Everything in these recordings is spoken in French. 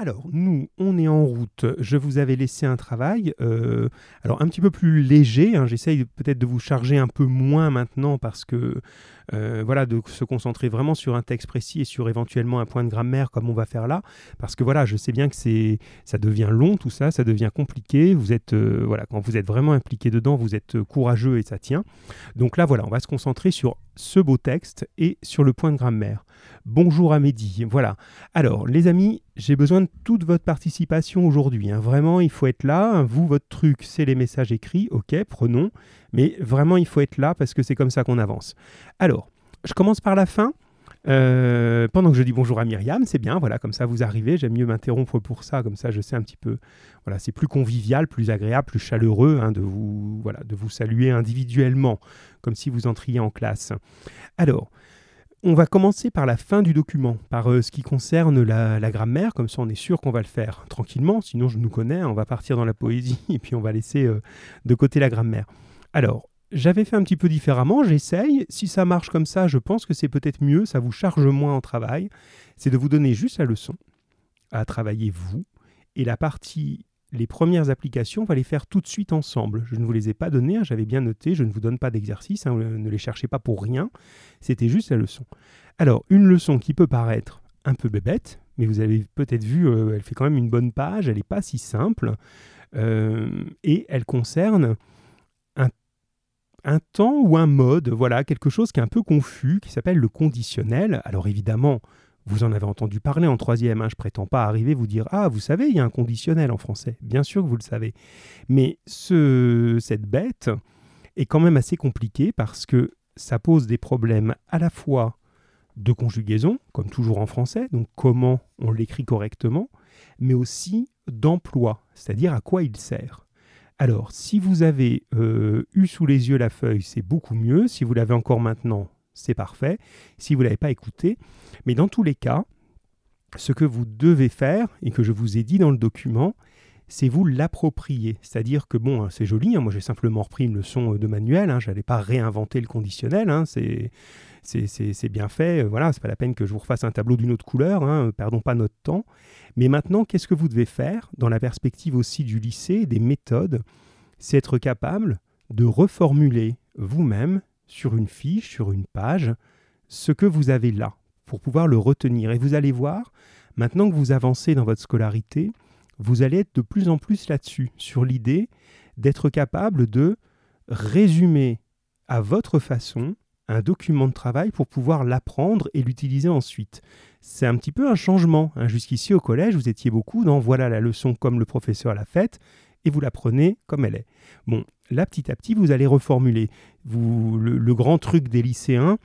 Alors, nous, on est en route. Je vous avais laissé un travail, euh, alors un petit peu plus léger. hein. J'essaye peut-être de vous charger un peu moins maintenant parce que, euh, voilà, de se concentrer vraiment sur un texte précis et sur éventuellement un point de grammaire comme on va faire là. Parce que voilà, je sais bien que c'est, ça devient long tout ça, ça devient compliqué. Vous êtes, euh, voilà, quand vous êtes vraiment impliqué dedans, vous êtes courageux et ça tient. Donc là, voilà, on va se concentrer sur ce beau texte et sur le point de grammaire. Bonjour à Mehdi. Voilà. Alors, les amis, j'ai besoin de toute votre participation aujourd'hui. hein. Vraiment, il faut être là. Vous, votre truc, c'est les messages écrits. Ok, prenons. Mais vraiment, il faut être là parce que c'est comme ça qu'on avance. Alors, je commence par la fin. Euh, pendant que je dis bonjour à Myriam, c'est bien, voilà, comme ça vous arrivez. J'aime mieux m'interrompre pour ça, comme ça je sais un petit peu. Voilà, c'est plus convivial, plus agréable, plus chaleureux hein, de vous, de vous saluer individuellement, comme si vous entriez en classe. Alors, on va commencer par la fin du document, par euh, ce qui concerne la, grammaire, comme ça on est sûr qu'on va le faire tranquillement, sinon je nous connais, hein, on va partir dans la poésie et puis on va laisser euh, de côté la grammaire. Alors, j'avais fait un petit peu différemment, j'essaye, si ça marche comme ça, je pense que c'est peut-être mieux, ça vous charge moins en travail, c'est de vous donner juste la leçon à travailler vous, et la partie les premières applications, on va les faire tout de suite ensemble. Je ne vous les ai pas données, hein, j'avais bien noté, je ne vous donne pas d'exercice, hein, ne les cherchez pas pour rien, c'était juste la leçon. Alors, une leçon qui peut paraître un peu bébête, mais vous avez peut-être vu, euh, elle fait quand même une bonne page, elle n'est pas si simple, euh, et elle concerne un, un temps ou un mode, voilà, quelque chose qui est un peu confus, qui s'appelle le conditionnel. Alors évidemment, vous en avez entendu parler en troisième, hein, je prétends pas arriver vous dire Ah, vous savez, il y a un conditionnel en français. Bien sûr que vous le savez. Mais ce, cette bête est quand même assez compliquée parce que ça pose des problèmes à la fois de conjugaison, comme toujours en français, donc comment on l'écrit correctement, mais aussi d'emploi, c'est-à-dire à quoi il sert. Alors, si vous avez euh, eu sous les yeux la feuille, c'est beaucoup mieux. Si vous l'avez encore maintenant, c'est parfait. Si vous ne l'avez pas écouté, mais dans tous les cas, ce que vous devez faire, et que je vous ai dit dans le document, c'est vous l'approprier. C'est-à-dire que, bon, hein, c'est joli, hein, moi j'ai simplement repris une leçon euh, de manuel, hein, je n'allais pas réinventer le conditionnel, hein, c'est, c'est, bien fait, euh, voilà, c'est pas la peine que je vous refasse un tableau d'une autre couleur, euh, perdons pas notre temps. Mais maintenant, qu'est-ce que vous devez faire dans la perspective aussi du lycée, des méthodes? C'est être capable de reformuler vous-même sur une fiche, sur une page, ce que vous avez là, pour pouvoir le retenir. Et vous allez voir, maintenant que vous avancez dans votre scolarité, vous allez être de plus en plus là-dessus, sur l'idée d'être capable de résumer à votre façon un document de travail pour pouvoir l'apprendre et l'utiliser ensuite. C'est un petit peu un changement. hein. Jusqu'ici au collège, vous étiez beaucoup dans voilà la leçon comme le professeur l'a faite et vous la prenez comme elle est. Bon, là petit à petit, vous allez reformuler. Vous, le, grand truc des lycéens,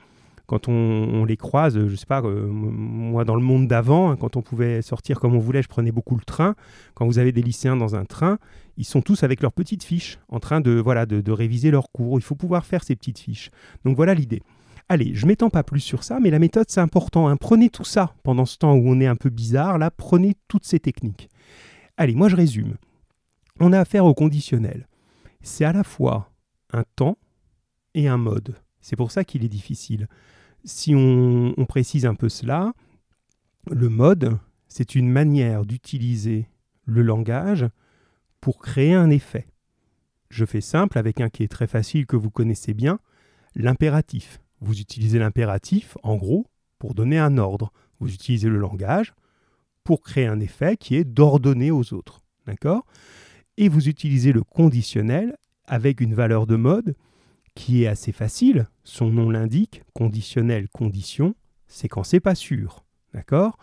quand on, les croise, je sais pas, euh, moi dans le monde d'avant, hein, quand on pouvait sortir comme on voulait, je prenais beaucoup le train. Quand vous avez des lycéens dans un train, ils sont tous avec leurs petites fiches, en train de voilà de réviser leurs cours. Il faut pouvoir faire ces petites fiches. Donc voilà l'idée. Allez, je m'étends pas plus sur ça, mais la méthode c'est important. hein. Prenez tout ça pendant ce temps où on est un peu bizarre. Là, prenez toutes ces techniques. Allez, moi je résume. On a affaire au conditionnel. C'est à la fois un temps et un mode. C'est pour ça qu'il est difficile. Si on, précise un peu cela, le mode, c'est une manière d'utiliser le langage pour créer un effet. Je fais simple avec un qui est très facile que vous connaissez bien, l'impératif. Vous utilisez l'impératif, en gros, pour donner un ordre. Vous utilisez le langage pour créer un effet qui est d'ordonner aux autres. D'accord? Et vous utilisez le conditionnel avec une valeur de mode qui est assez facile. Son nom l'indique, conditionnel, condition, c'est quand c'est pas sûr. D'accord?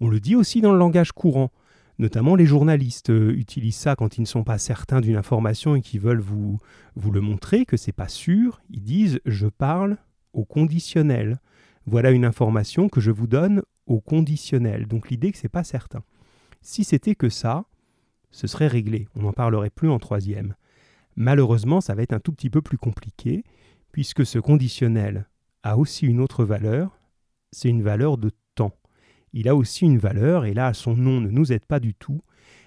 On le dit aussi dans le langage courant. Notamment les journalistes euh, utilisent ça quand ils ne sont pas certains d'une information et qui veulent vous, vous le montrer, que c'est pas sûr. Ils disent je parle au conditionnel. Voilà une information que je vous donne au conditionnel. Donc l'idée que c'est pas certain. Si c'était que ça, ce serait réglé. On n'en parlerait plus en troisième. Malheureusement, ça va être un tout petit peu plus compliqué, puisque ce conditionnel a aussi une autre valeur, c'est une valeur de temps. Il a aussi une valeur, et là son nom ne nous aide pas du tout,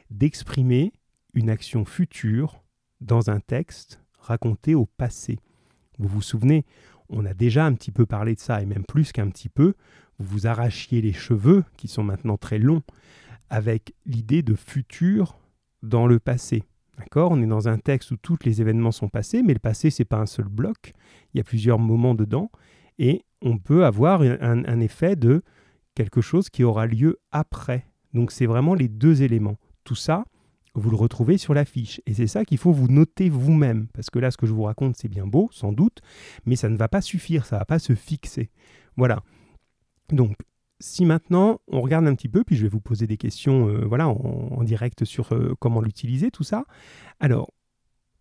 d'exprimer une action future dans un texte raconté au passé. Vous vous souvenez, on a déjà un petit peu parlé de ça, et même plus qu'un petit peu, vous vous arrachiez les cheveux, qui sont maintenant très longs, avec l'idée de futur dans le passé. D'accord? On est dans un texte où tous les événements sont passés, mais le passé, c'est pas un seul bloc. Il y a plusieurs moments dedans. Et on peut avoir un, effet de quelque chose qui aura lieu après. Donc c'est vraiment les deux éléments. Tout ça, vous le retrouvez sur la fiche. Et c'est ça qu'il faut vous noter vous-même. Parce que là, ce que je vous raconte, c'est bien beau, sans doute, mais ça ne va pas suffire, ça ne va pas se fixer. Voilà. Donc, si maintenant on regarde un petit peu, puis je vais vous poser des questions euh, voilà, en, direct sur euh, comment l'utiliser, tout ça. Alors,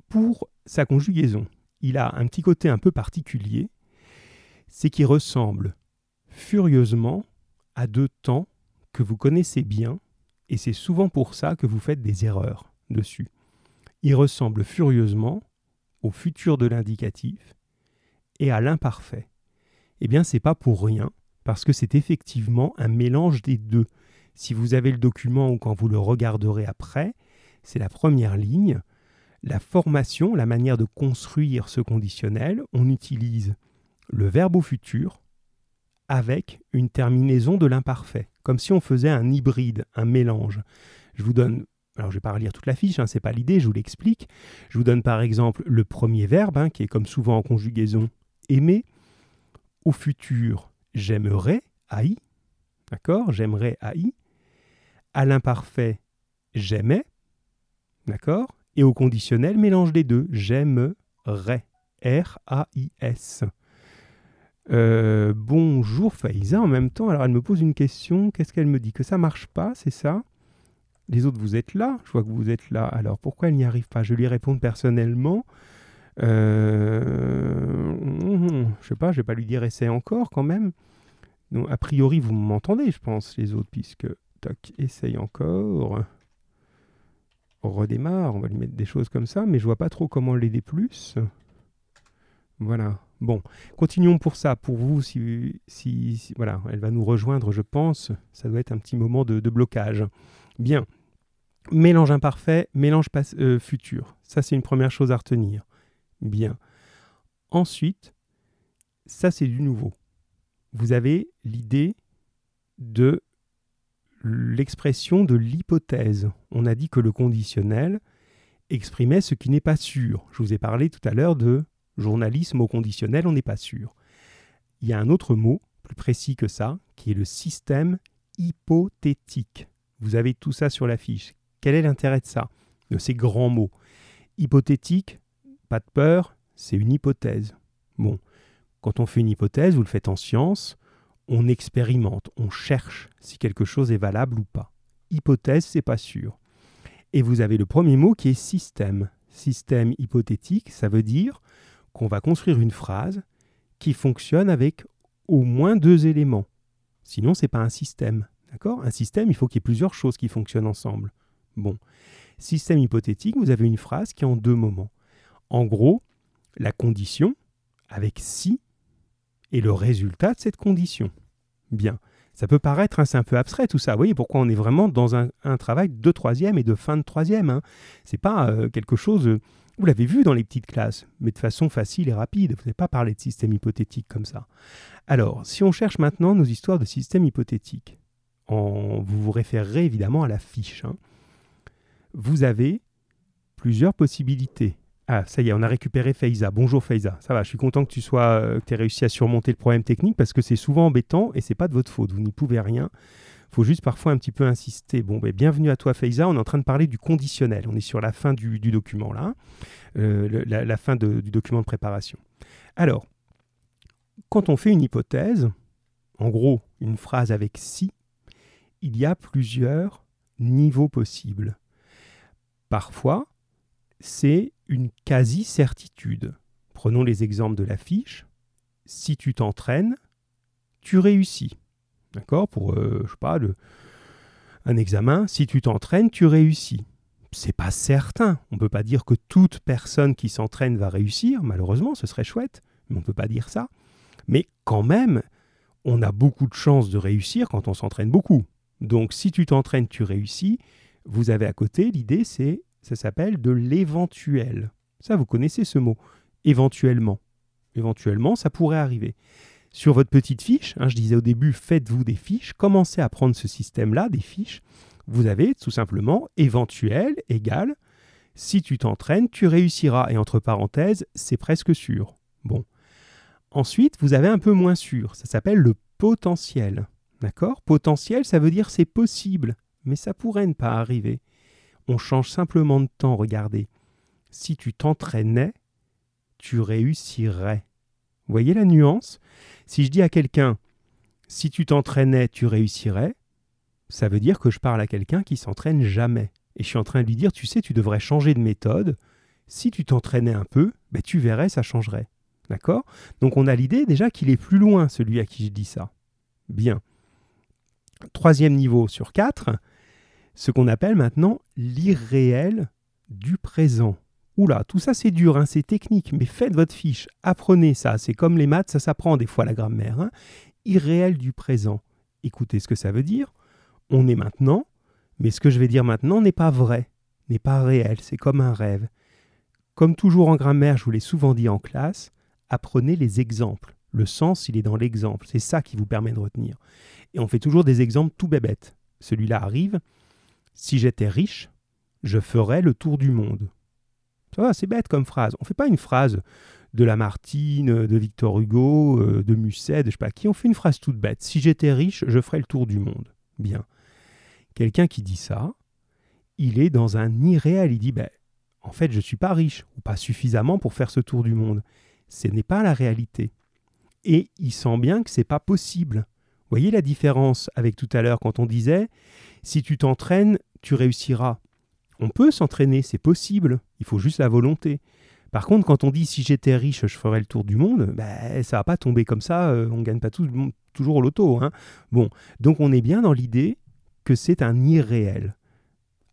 pour sa conjugaison, il a un petit côté un peu particulier, c'est qu'il ressemble furieusement à deux temps que vous connaissez bien, et c'est souvent pour ça que vous faites des erreurs dessus. Il ressemble furieusement au futur de l'indicatif et à l'imparfait. Eh bien, c'est pas pour rien, parce que c'est effectivement un mélange des deux. Si vous avez le document ou quand vous le regarderez après, c'est la première ligne. La formation, la manière de construire ce conditionnel, on utilise le verbe au futur avec une terminaison de l'imparfait, comme si on faisait un hybride, un mélange. Je vous donne, alors je ne vais pas relire toute la fiche, hein, ce n'est pas l'idée, je vous l'explique. Je vous donne par exemple le premier verbe, hein, qui est comme souvent en conjugaison, aimer. Au futur, j'aimerais, aïe. D'accord J'aimerais, aïe. À l'imparfait, j'aimais. D'accord Et au conditionnel, mélange les deux. J'aimerais. R-A-I-S. Euh, bonjour Faïza, en même temps, alors elle me pose une question, qu'est-ce qu'elle me dit? Que ça marche pas, c'est ça? Les autres, vous êtes là Je vois que vous êtes là, alors pourquoi elle n'y arrive pas? Je lui réponds personnellement. Euh... Je sais pas, je vais pas lui dire essaie encore quand même. Donc, a priori, vous m'entendez, je pense, les autres, puisque... Tac, essaye encore. On redémarre, on va lui mettre des choses comme ça, mais je vois pas trop comment l'aider plus. Voilà. Bon, continuons pour ça. Pour vous, si, si, voilà, elle va nous rejoindre, je pense. Ça doit être un petit moment de, blocage. Bien. Mélange imparfait, mélange euh, futur. Ça, c'est une première chose à retenir. Bien. Ensuite, ça, c'est du nouveau. Vous avez l'idée de l'expression de l'hypothèse. On a dit que le conditionnel exprimait ce qui n'est pas sûr. Je vous ai parlé tout à l'heure de journalisme au conditionnel, on n'est pas sûr. Il y a un autre mot, plus précis que ça, qui est le système hypothétique. Vous avez tout ça sur la fiche. Quel est l'intérêt de ça? De ces grands mots. Hypothétique, pas de peur, c'est une hypothèse. Bon, quand on fait une hypothèse, vous le faites en science, on expérimente, on cherche si quelque chose est valable ou pas. Hypothèse, c'est pas sûr. Et vous avez le premier mot qui est système. Système hypothétique, ça veut dire qu'on va construire une phrase qui fonctionne avec au moins deux éléments. Sinon, ce n'est pas un système. D'accord? Un système, il faut qu'il y ait plusieurs choses qui fonctionnent ensemble. Bon. Système hypothétique, vous avez une phrase qui est en deux moments. En gros, la condition avec si et le résultat de cette condition. Bien. Ça peut paraître, un peu abstrait tout ça. Vous voyez pourquoi on est vraiment dans un, travail de troisième et de fin de troisième. Hein. Ce n'est pas euh, quelque chose vous l'avez vu dans les petites classes, mais de façon facile et rapide. Vous n'avez pas parlé de système hypothétique comme ça. Alors, si on cherche maintenant nos histoires de système hypothétique, vous vous référerez évidemment à la fiche. Hein. Vous avez plusieurs possibilités. Ah, ça y est, on a récupéré Faiza. Bonjour Faiza. Ça va, je suis content que tu sois, euh, que aies réussi à surmonter le problème technique parce que c'est souvent embêtant et c'est pas de votre faute. Vous n'y pouvez rien faut juste parfois un petit peu insister. Bon, ben, bienvenue à toi, Faiza. On est en train de parler du conditionnel. On est sur la fin du, document, là. Euh, la, fin du document de préparation. Alors, quand on fait une hypothèse, en gros, une phrase avec si, il y a plusieurs niveaux possibles. Parfois, c'est une quasi-certitude. Prenons les exemples de la fiche. Si tu t'entraînes, tu réussis. D'accord? Pour, euh, je sais pas, un examen, si tu t'entraînes, tu réussis. C'est pas certain. On ne peut pas dire que toute personne qui s'entraîne va réussir. Malheureusement, ce serait chouette, mais on ne peut pas dire ça. Mais quand même, on a beaucoup de chances de réussir quand on s'entraîne beaucoup. Donc, si tu t'entraînes, tu réussis. Vous avez à côté l'idée, c'est, ça s'appelle de l'éventuel. Ça, vous connaissez ce mot. Éventuellement. Éventuellement, ça pourrait arriver sur votre petite fiche. Hein, je disais au début, faites-vous des fiches, commencez à prendre ce système-là, des fiches. vous avez tout simplement éventuel égal si tu t'entraînes, tu réussiras. Et entre parenthèses, c'est presque sûr. Bon. Ensuite, vous avez un peu moins sûr. Ça s'appelle le potentiel. D'accord? Potentiel, ça veut dire c'est possible, mais ça pourrait ne pas arriver. On change simplement de temps, regardez. Si tu t'entraînais, tu réussirais. Voyez la nuance? Si je dis à quelqu'un, si tu t'entraînais, tu réussirais, ça veut dire que je parle à quelqu'un qui s'entraîne jamais. Et je suis en train de lui dire, tu sais, tu devrais changer de méthode. Si tu t'entraînais un peu, ben, tu verrais, ça changerait. D'accord? Donc on a l'idée déjà qu'il est plus loin, celui à qui je dis ça. Bien. Troisième niveau sur quatre, ce qu'on appelle maintenant l'irréel du présent. Oula, tout ça c'est dur, hein, c'est technique, mais faites votre fiche, apprenez ça, c'est comme les maths, ça s'apprend des fois la grammaire. Hein. Irréel du présent. Écoutez ce que ça veut dire. On est maintenant, mais ce que je vais dire maintenant n'est pas vrai, n'est pas réel, c'est comme un rêve. Comme toujours en grammaire, je vous l'ai souvent dit en classe, apprenez les exemples. Le sens, il est dans l'exemple. C'est ça qui vous permet de retenir. Et on fait toujours des exemples tout bébêtes. Celui-là arrive. Si j'étais riche, je ferais le tour du monde. C'est bête comme phrase. On ne fait pas une phrase de Lamartine, de Victor Hugo, euh, de Musset, de je sais pas qui. On fait une phrase toute bête. Si j'étais riche, je ferais le tour du monde. Bien. Quelqu'un qui dit ça, il est dans un irréel. Il dit, ben, en fait, je ne suis pas riche, ou pas suffisamment pour faire ce tour du monde. Ce n'est pas la réalité. Et il sent bien que ce n'est pas possible. Voyez la différence avec tout à l'heure quand on disait, si tu t'entraînes, tu réussiras. On peut s'entraîner, c'est possible, il faut juste la volonté. Par contre, quand on dit si j'étais riche, je ferais le tour du monde, ben, ça va pas tomber comme ça, euh, on ne gagne pas toujours au loto. Hein. Bon, donc on est bien dans l'idée que c'est un irréel.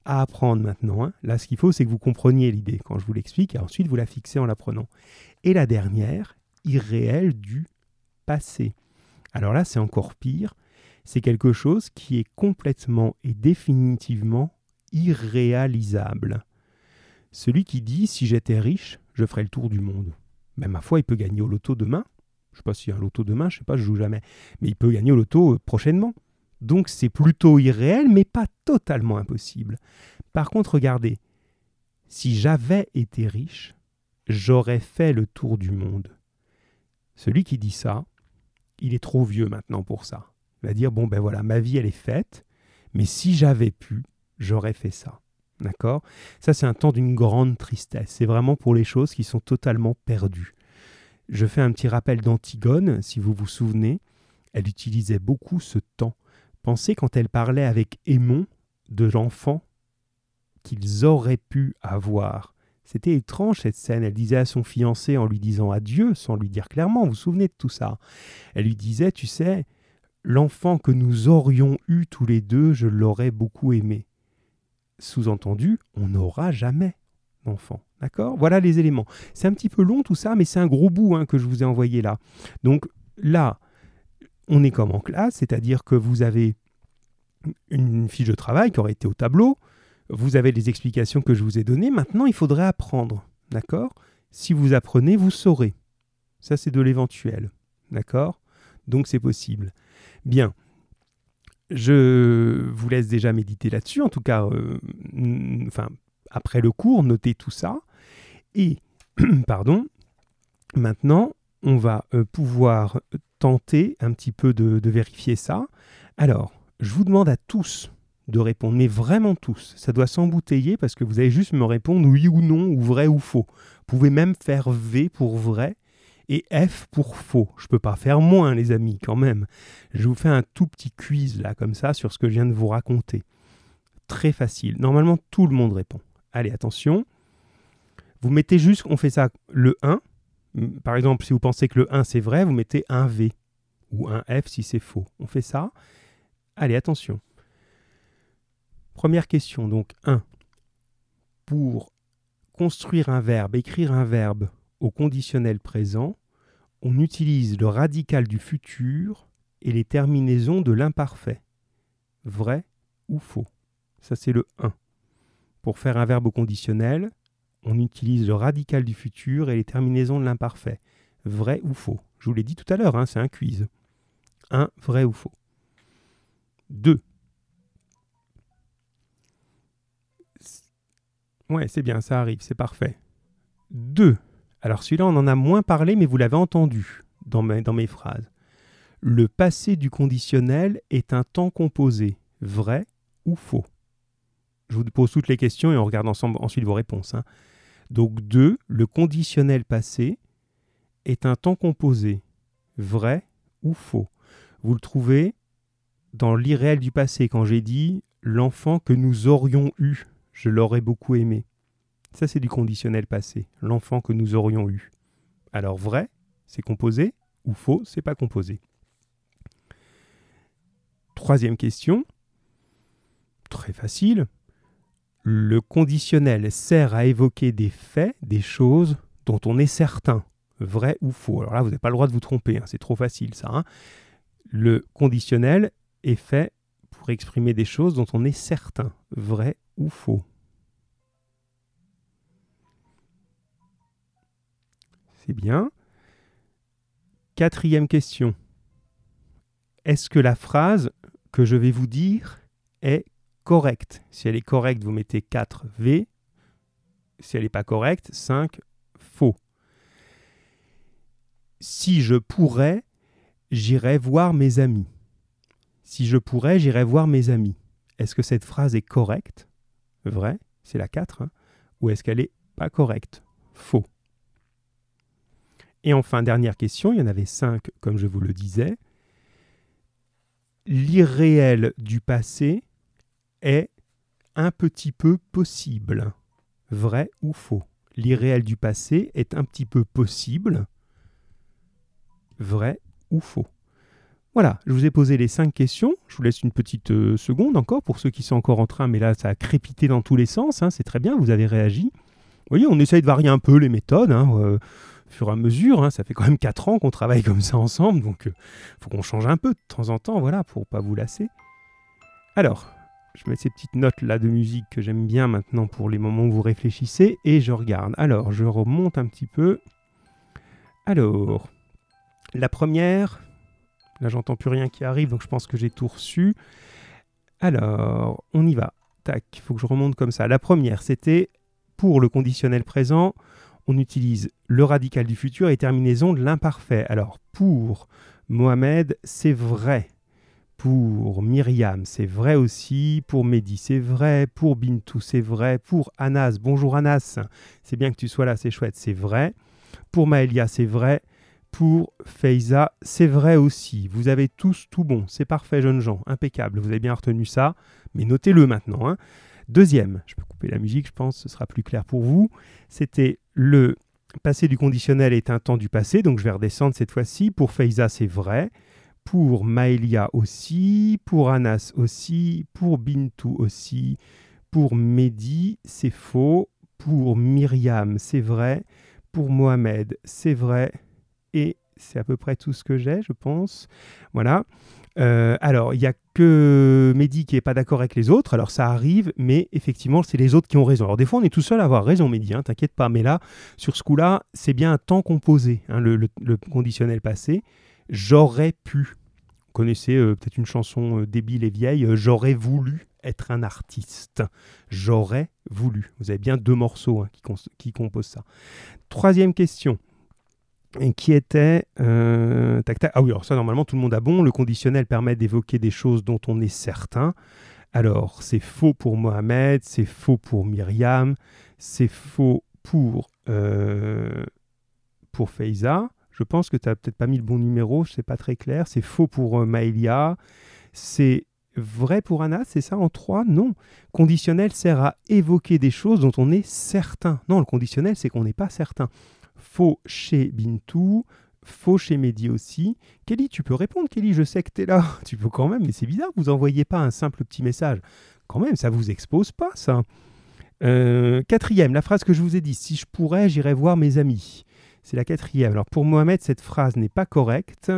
À apprendre maintenant. Hein. Là, ce qu'il faut, c'est que vous compreniez l'idée quand je vous l'explique, et ensuite vous la fixez en l'apprenant. Et la dernière, irréel du passé. Alors là, c'est encore pire. C'est quelque chose qui est complètement et définitivement irréalisable. Celui qui dit si j'étais riche, je ferais le tour du monde. Mais ma foi, il peut gagner au loto demain. Je ne sais pas s'il y a un loto demain, je ne sais pas, je joue jamais. Mais il peut gagner au loto euh, prochainement. Donc c'est plutôt irréel, mais pas totalement impossible. Par contre, regardez, si j'avais été riche, j'aurais fait le tour du monde. Celui qui dit ça, il est trop vieux maintenant pour ça. Va dire, bon ben voilà, ma vie elle est faite, mais si j'avais pu, j'aurais fait ça. D'accord? Ça c'est un temps d'une grande tristesse. C'est vraiment pour les choses qui sont totalement perdues. Je fais un petit rappel d'Antigone, si vous vous souvenez. Elle utilisait beaucoup ce temps Pensez quand elle parlait avec Aimon de l'enfant qu'ils auraient pu avoir. C'était étrange cette scène. Elle disait à son fiancé en lui disant adieu, sans lui dire clairement, vous vous souvenez de tout ça? Elle lui disait, tu sais, l'enfant que nous aurions eu tous les deux, je l'aurais beaucoup aimé. Sous-entendu, on n'aura jamais d'enfant. D'accord? Voilà les éléments. C'est un petit peu long tout ça, mais c'est un gros bout hein, que je vous ai envoyé là. Donc là, on est comme en classe, c'est-à-dire que vous avez une fiche de travail qui aurait été au tableau, vous avez les explications que je vous ai données, maintenant il faudrait apprendre, d'accord? Si vous apprenez, vous saurez. Ça c'est de l'éventuel, d'accord? Donc c'est possible. Bien, je vous laisse déjà méditer là-dessus, en tout cas, euh, enfin, après le cours, notez tout ça. Et, pardon, maintenant, on va euh, pouvoir tenter un petit peu de, vérifier ça. Alors, je vous demande à tous de répondre, mais vraiment tous. Ça doit s'embouteiller parce que vous allez juste me répondre oui ou non, ou vrai ou faux. Vous pouvez même faire V pour vrai et F pour faux. Je peux pas faire moins, les amis, quand même. Je vous fais un tout petit quiz là, comme ça, sur ce que je viens de vous raconter. Très facile. Normalement, tout le monde répond. Allez, attention. Vous mettez juste, on fait ça le 1, par exemple, si vous pensez que le 1 c'est vrai, vous mettez un V ou un F si c'est faux. On fait ça. Allez, attention. Première question, donc 1. Pour construire un verbe, écrire un verbe au conditionnel présent, on utilise le radical du futur et les terminaisons de l'imparfait. Vrai ou faux? Ça c'est le 1. Pour faire un verbe au conditionnel, on utilise le radical du futur et les terminaisons de l'imparfait. Vrai ou faux? Je vous l'ai dit tout à l'heure, hein, c'est un quiz. 1. Vrai ou faux? 2. Ouais, c'est bien, ça arrive, c'est parfait. 2. Alors celui-là, on en a moins parlé, mais vous l'avez entendu dans mes, phrases. Le passé du conditionnel est un temps composé, vrai ou faux Je vous pose toutes les questions et on regarde ensemble ensuite vos réponses. Hein. Donc 2. Le conditionnel passé est un temps composé, vrai ou faux Vous le trouvez dans l'irréel du passé quand j'ai dit l'enfant que nous aurions eu, je l'aurais beaucoup aimé. Ça, c'est du conditionnel passé, l'enfant que nous aurions eu. Alors vrai, c'est composé, ou faux, c'est pas composé? Troisième question, très facile. Le conditionnel sert à évoquer des faits, des choses dont on est certain, vrai ou faux. Alors là, vous n'avez pas le droit de vous tromper, hein, c'est trop facile ça. Hein. Le conditionnel est fait pour exprimer des choses dont on est certain, vrai ou faux. C'est bien. Quatrième question. Est-ce que la phrase que je vais vous dire est correcte? Si elle est correcte, vous mettez 4V. Si elle n'est pas correcte, 5 faux. Si je pourrais, j'irai voir mes amis. Si je pourrais, j'irai voir mes amis. Est-ce que cette phrase est correcte? Vrai, c'est la 4. Hein. ou est-ce qu'elle n'est pas correcte? Faux. Et enfin, dernière question, il y en avait 5 comme je vous le disais. L'irréel du passé est un petit peu possible. Vrai ou faux? L'irréel du passé est un petit peu possible. Vrai ou faux? Voilà, je vous ai posé les cinq questions. Je vous laisse une petite euh, seconde encore pour ceux qui sont encore en train, mais là, ça a crépité dans tous les sens. Hein, c'est très bien, vous avez réagi. Vous voyez, on essaye de varier un peu les méthodes. Hein, euh, fur et à mesure, hein. ça fait quand même 4 ans qu'on travaille comme ça ensemble, donc il euh, faut qu'on change un peu de temps en temps, voilà, pour pas vous lasser. Alors, je mets ces petites notes là de musique que j'aime bien maintenant pour les moments où vous réfléchissez, et je regarde. Alors, je remonte un petit peu. Alors, la première, Là, j'entends plus rien qui arrive, donc je pense que j'ai tout reçu. Alors, on y va. Tac, il faut que je remonte comme ça. La première, c'était pour le conditionnel présent, on utilise le radical du futur et terminaison de l'imparfait. Alors, pour Mohamed, c'est vrai. Pour Myriam, c'est vrai aussi. Pour Mehdi, c'est vrai. Pour Bintou, c'est vrai. Pour Anas, bonjour Anas, c'est bien que tu sois là, c'est chouette, c'est vrai. Pour Maëlia, c'est vrai pour Feiza. C'est vrai aussi, vous avez tous tout bon, c'est parfait jeunes gens, impeccable, vous avez bien retenu ça, mais notez-le maintenant. Hein. Deuxième, je peux couper la musique, je pense, ce sera plus clair pour vous, c'était le passé du conditionnel est un temps du passé, donc je vais redescendre cette fois-ci. Pour Feiza, c'est vrai. Pour Maëlia aussi, pour Anas aussi, pour Bintou aussi, pour Mehdi, c'est faux. Pour Myriam, c'est vrai. Pour Mohamed, c'est vrai et c'est à peu près tout ce que j'ai, je pense. Voilà. Euh, alors, il n'y a que Mehdi qui n'est pas d'accord avec les autres. Alors, ça arrive, mais effectivement, c'est les autres qui ont raison. Alors, des fois, on est tout seul à avoir raison, Mehdi, hein, t'inquiète pas. Mais là, sur ce coup-là, c'est bien un temps composé, hein, le, conditionnel passé. J'aurais pu. Vous connaissez euh, peut-être une chanson euh, débile et vieille, J'aurais voulu être un artiste. J'aurais voulu. Vous avez bien deux morceaux hein, qui, qui composent ça. Troisième question qui était euh, Ah oui, alors ça normalement tout le monde a bon. Le conditionnel permet d'évoquer des choses dont on est certain. Alors c'est faux pour Mohamed, c'est faux pour Myriam, c'est faux pour euh, pour Feiza. Je pense que tu n'as peut-être pas mis le bon numéro, sais pas très clair. C'est faux pour euh, Maëlia. C'est vrai pour Anna, c'est ça en 3 Non. Conditionnel sert à évoquer des choses dont on est certain. Non, le conditionnel, c'est qu'on n'est pas certain. Faux chez Bintou, faux chez Mehdi aussi. Kelly, tu peux répondre, Kelly, je sais que tu es là. Tu peux quand même, mais c'est bizarre, vous envoyez pas un simple petit message. Quand même, ça vous expose pas, ça. Euh, quatrième, la phrase que je vous ai dit, si je pourrais, j'irais voir mes amis. C'est la quatrième. Alors pour Mohamed, cette phrase n'est pas correcte.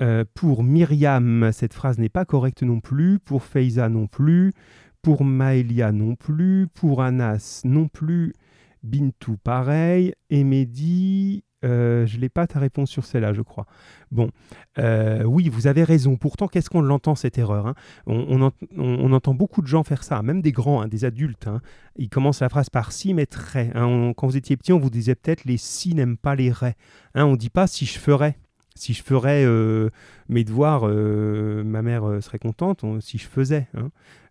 Euh, pour Myriam, cette phrase n'est pas correcte non plus. Pour Feiza non plus. Pour Maëlia non plus. Pour Anas non plus. Bintou, pareil. Et Mehdi, euh, je n'ai pas ta réponse sur celle-là, je crois. Bon, euh, oui, vous avez raison. Pourtant, qu'est-ce qu'on l'entend, cette erreur hein? On, entend beaucoup de gens faire ça, même des grands, hein, des adultes. Hein. Ils commencent la phrase par si, mais très. quand vous étiez petit, on vous disait peut-être les si n'aiment pas les ré. on ne dit pas si je ferais. Si je ferais euh, mes devoirs, ma mère serait contente. si je faisais.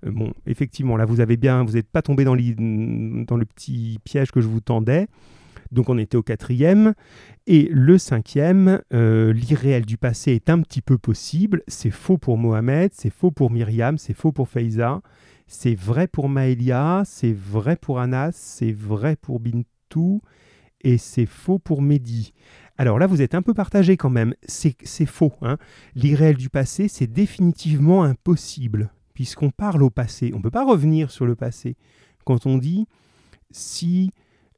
bon, effectivement, là, vous avez bien, vous n'êtes pas tombé dans, dans le petit piège que je vous tendais. Donc on était au quatrième. Et le cinquième, euh, l'irréel du passé est un petit peu possible. C'est faux pour Mohamed, c'est faux pour Myriam, c'est faux pour Faiza. C'est vrai pour Maëlia, c'est vrai pour Anas, c'est vrai pour Bintou et c'est faux pour Mehdi. Alors là, vous êtes un peu partagé quand même. C'est faux. Hein. L'irréel du passé, c'est définitivement impossible, puisqu'on parle au passé. On ne peut pas revenir sur le passé. Quand on dit si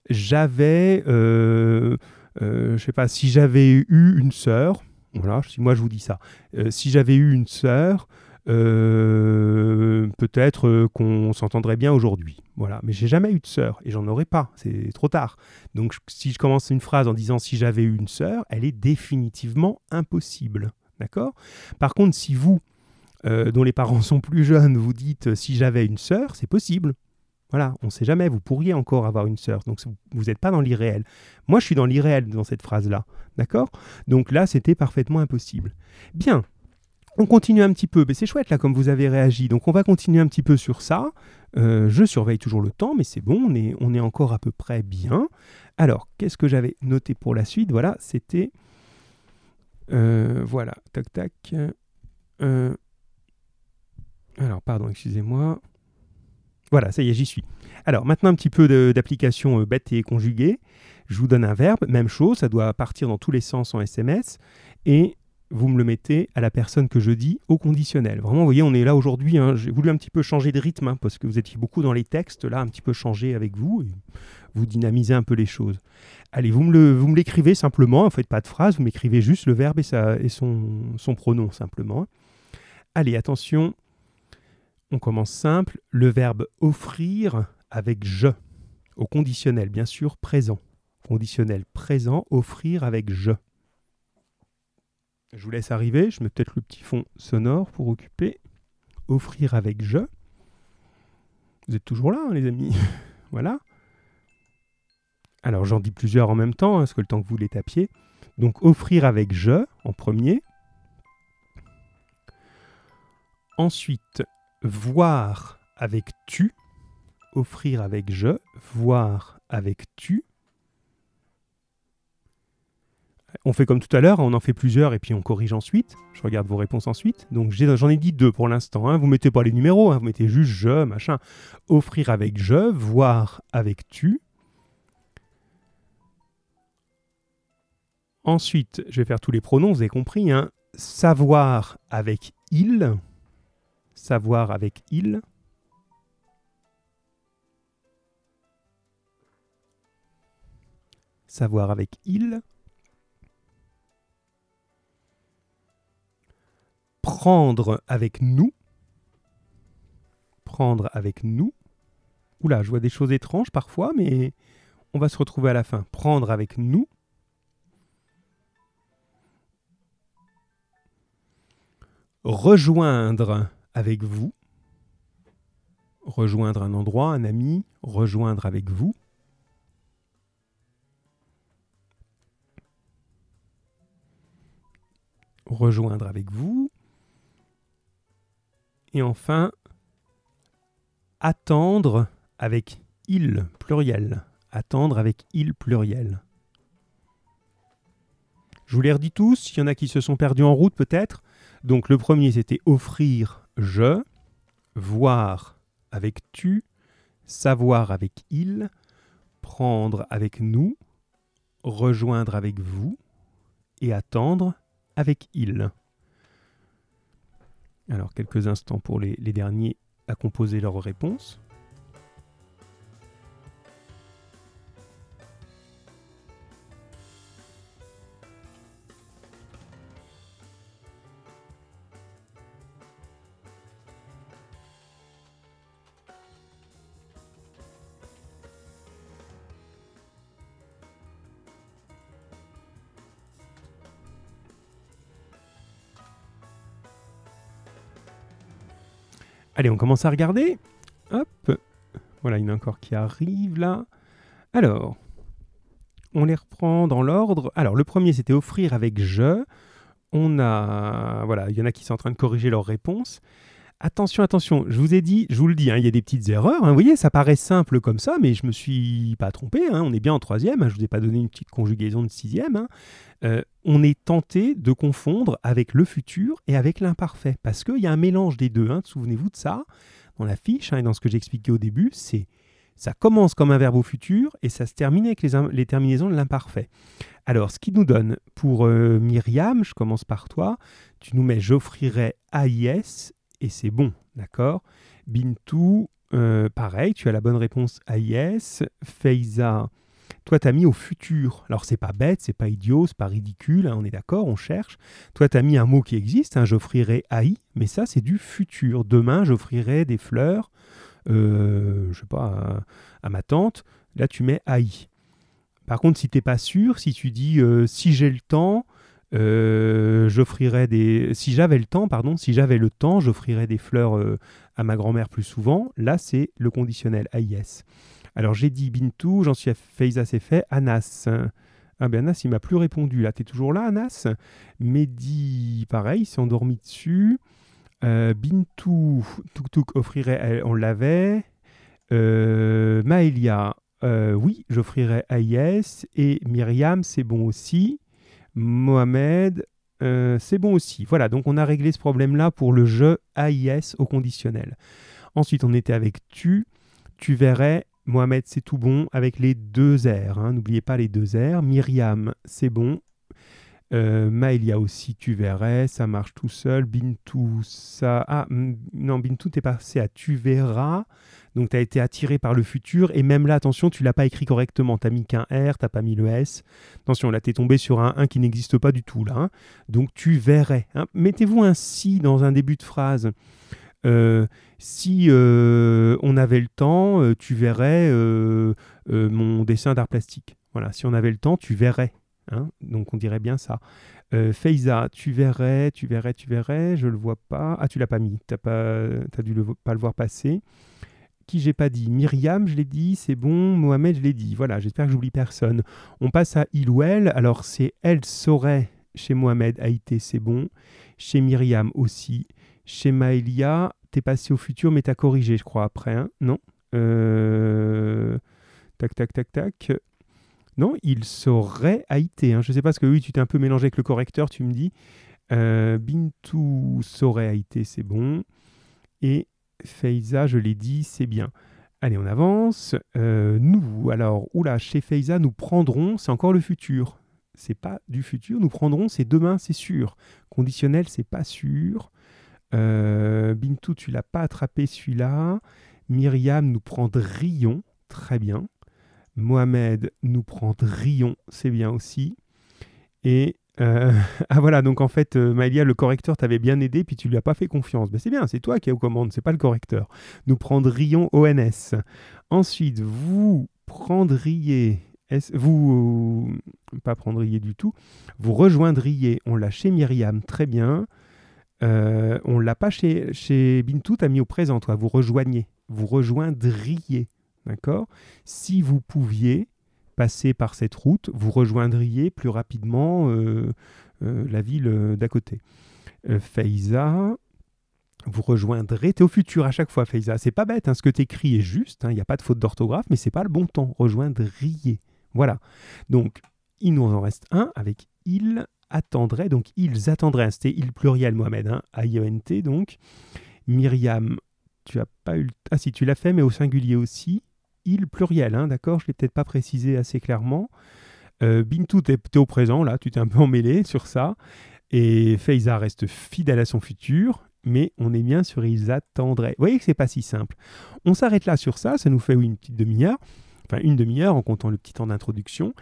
j'avais, euh, euh, sais pas, si j'avais eu une sœur, voilà, si moi je vous dis ça, euh, si j'avais eu une sœur, peut-être qu'on s'entendrait bien aujourd'hui. Voilà, mais j'ai jamais eu de sœur et j'en aurai pas, c'est trop tard. Donc si je commence une phrase en disant si j'avais eu une sœur, elle est définitivement impossible. D'accord? Par contre, si vous, dont les parents sont plus jeunes, vous dites si j'avais une sœur, c'est possible. Voilà, on ne sait jamais, vous pourriez encore avoir une sœur, donc vous n'êtes pas dans l'irréel. Moi, je suis dans l'irréel dans cette phrase-là, d'accord? Donc là, c'était parfaitement impossible. Bien, on continue un petit peu, mais c'est chouette là comme vous avez réagi, donc on va continuer un petit peu sur ça. Euh, je surveille toujours le temps, mais c'est bon, on est, on est encore à peu près bien. Alors, qu'est-ce que j'avais noté pour la suite? Voilà, c'était... Euh, voilà, tac tac. Euh, alors, pardon, excusez-moi. Voilà, ça y est, j'y suis. Alors maintenant un petit peu d'application bête et conjuguée. Je vous donne un verbe, même chose, ça doit partir dans tous les sens en SMS. Et vous me le mettez à la personne que je dis au conditionnel. Vraiment, vous voyez, on est là aujourd'hui. Hein. J'ai voulu un petit peu changer de rythme hein, parce que vous étiez beaucoup dans les textes, là, un petit peu changer avec vous. Et vous dynamisez un peu les choses. Allez, vous me l'écrivez simplement, ne faites pas de phrase, vous m'écrivez juste le verbe et, et son, son pronom simplement. Allez, attention, on commence simple, le verbe offrir avec je, au conditionnel, bien sûr, présent. Conditionnel présent, offrir avec je. Je vous laisse arriver, je mets peut-être le petit fond sonore pour occuper. Offrir avec je. Vous êtes toujours là, hein, les amis Voilà. Alors j'en dis plusieurs en même temps, hein, parce que le temps que vous les tapiez. Donc offrir avec je en premier. Ensuite, voir avec tu, offrir avec je, voir avec tu. On fait comme tout à l'heure, on en fait plusieurs et puis on corrige ensuite. Je regarde vos réponses ensuite. Donc j'en ai, dit deux pour l'instant. Hein. Vous mettez pas les numéros, hein. vous mettez juste je, machin. Offrir avec je, voir avec tu. Ensuite, je vais faire tous les pronoms, vous avez compris. Hein. Savoir avec il savoir avec il. Savoir avec il. Prendre avec nous. Prendre avec nous. Oula, je vois des choses étranges parfois, mais on va se retrouver à la fin. Prendre avec nous. Rejoindre avec vous, rejoindre un endroit, un ami, rejoindre avec vous. Rejoindre avec vous. Et enfin, attendre avec il pluriel. Attendre avec il pluriel. Je vous les redis tous, il y en a qui se sont perdus en route peut-être. Donc le premier c'était offrir je, voir avec tu, savoir avec il, prendre avec nous, rejoindre avec vous et attendre avec il. Alors quelques instants pour les, derniers à composer leurs réponses. Allez, on commence à regarder. Hop. Voilà, il y en a encore qui arrive là. Alors, on les reprend dans l'ordre. Alors, le premier, c'était offrir avec je. On a. Voilà, il y en a qui sont en train de corriger leurs réponses. Attention, attention, je vous ai dit, je vous le dis, hein, il y a des petites erreurs. Hein. vous voyez, ça paraît simple comme ça, mais je me suis pas trompé. Hein. on est bien en troisième. je ne vous ai pas donné une petite conjugaison de sixième. Euh, on est tenté de confondre avec le futur et avec l'imparfait, parce qu'il y a un mélange des deux. Souvenez-vous de ça dans la fiche et dans ce que j'expliquais au début. C'est ça commence comme un verbe au futur et ça se termine avec les, terminaisons de l'imparfait. Alors, ce qui nous donne pour euh, Myriam, je commence par toi, tu nous mets j'offrirai AIS et c'est bon, d'accord? Bintou, euh, pareil, tu as la bonne réponse AIS. Feiza, toi, tu as mis au futur. Alors, c'est pas bête, c'est pas idiot, c'est pas ridicule, hein, on est d'accord, on cherche. Toi, tu as mis un mot qui existe, hein, j'offrirai AI, mais ça, c'est du futur. Demain, j'offrirai des fleurs, euh, je sais pas, à, ma tante. Là, tu mets AI. Par contre, si tu n'es pas sûr, si tu dis euh, si j'ai le temps, euh, j'offrirais des. Si j'avais le temps, pardon, si j'avais le temps, j'offrirais des fleurs euh, à ma grand-mère plus souvent. Là, c'est le conditionnel AIS. Alors j'ai dit Bintou, j'en suis à Feiza, c'est fait. Anas. Ah ben Anas, il m'a plus répondu. Là, t'es toujours là, Anas? Mehdi, pareil, il s'est endormi dessus. Euh, Bintou, Tuk Tuk offrirait, on l'avait. Maëlia, oui, j'offrirais AIS. Et Myriam, c'est bon aussi. Mohamed, euh, c'est bon aussi. Voilà, donc on a réglé ce problème-là pour le jeu AIS au conditionnel. Ensuite, on était avec tu. Tu verrais, Mohamed, c'est tout bon avec les deux R. Hein. N'oubliez pas les deux R. Myriam, c'est bon. Euh, aussi, tu verrais, ça marche tout seul. Bintou, ça. Ah, non, Bintou, t'es passé à tu verras. Donc tu as été attiré par le futur et même là, attention, tu l'as pas écrit correctement. Tu mis qu'un R, tu pas mis le S. Attention, là, tu es tombé sur un 1 qui n'existe pas du tout là. Hein. Donc tu verrais. Hein. Mettez-vous un si dans un début de phrase. Euh, si euh, on avait le temps, euh, tu verrais mon dessin d'art plastique. Voilà, si on avait le temps, tu verrais. Hein. Donc on dirait bien ça. Feiza, tu verrais, tu verrais, tu verrais, je le vois pas. Ah, tu l'as pas mis, tu as, dû pas le voir passer qui j'ai pas dit Myriam, je l'ai dit, c'est bon. Mohamed, je l'ai dit. Voilà, j'espère que j'oublie personne. On passe à il ou elle. Alors, c'est elle saurait chez Mohamed, Haïté, c'est bon. Chez Myriam aussi. Chez Maëlia, t'es passé au futur, mais t'as corrigé, je crois, après. Hein non euh... Tac, tac, tac, tac. Non, il saurait Haïté. Hein. Je sais pas, parce que oui, tu t'es un peu mélangé avec le correcteur, tu me dis. Euh, Bintou saurait Haïté, c'est bon. Et Feiza, je l'ai dit, c'est bien. Allez, on avance. Euh, nous, alors, oula, chez Feiza, nous prendrons, c'est encore le futur. C'est pas du futur, nous prendrons, c'est demain, c'est sûr. Conditionnel, c'est pas sûr. Euh, Bintou, tu l'as pas attrapé celui-là. Myriam, nous prendrions, très bien. Mohamed, nous prendrions, c'est bien aussi. Et euh, ah voilà, donc en fait, euh, Maëlia, le correcteur t'avait bien aidé, puis tu lui as pas fait confiance. Ben, c'est bien, c'est toi qui es aux commandes, c'est pas le correcteur. Nous prendrions ONS. Ensuite, vous prendriez, vous, pas prendriez du tout, vous rejoindriez, on l'a chez Myriam, très bien. Euh, on l'a pas chez, chez Bintou, t'as mis au présent, toi, vous rejoignez, vous rejoindriez, d'accord? Si vous pouviez, passer par cette route, vous rejoindriez plus rapidement euh, euh, la ville euh, d'à côté. Feiza, vous rejoindrez, tu es au futur à chaque fois, Feiza. C'est pas bête, hein, ce que tu écris est juste, hein, il n'y a pas de faute d'orthographe, mais c'est pas le bon temps. Rejoindriez. Voilà. Donc, il nous en reste un avec il attendrait, donc ils attendraient. C'était il pluriel, Mohamed, hein, A-I-E-N-T, donc. Myriam, tu as pas eu. Ah si, tu l'as fait, mais au singulier aussi il pluriel, hein, d'accord Je ne l'ai peut-être pas précisé assez clairement. Euh, Bintou, tu es, au présent, là, tu t'es un peu emmêlé sur ça. Et Feiza reste fidèle à son futur, mais on est bien sur ils attendraient. Vous voyez que c'est pas si simple. On s'arrête là sur ça, ça nous fait une petite demi-heure, enfin une demi-heure en comptant le petit temps d'introduction.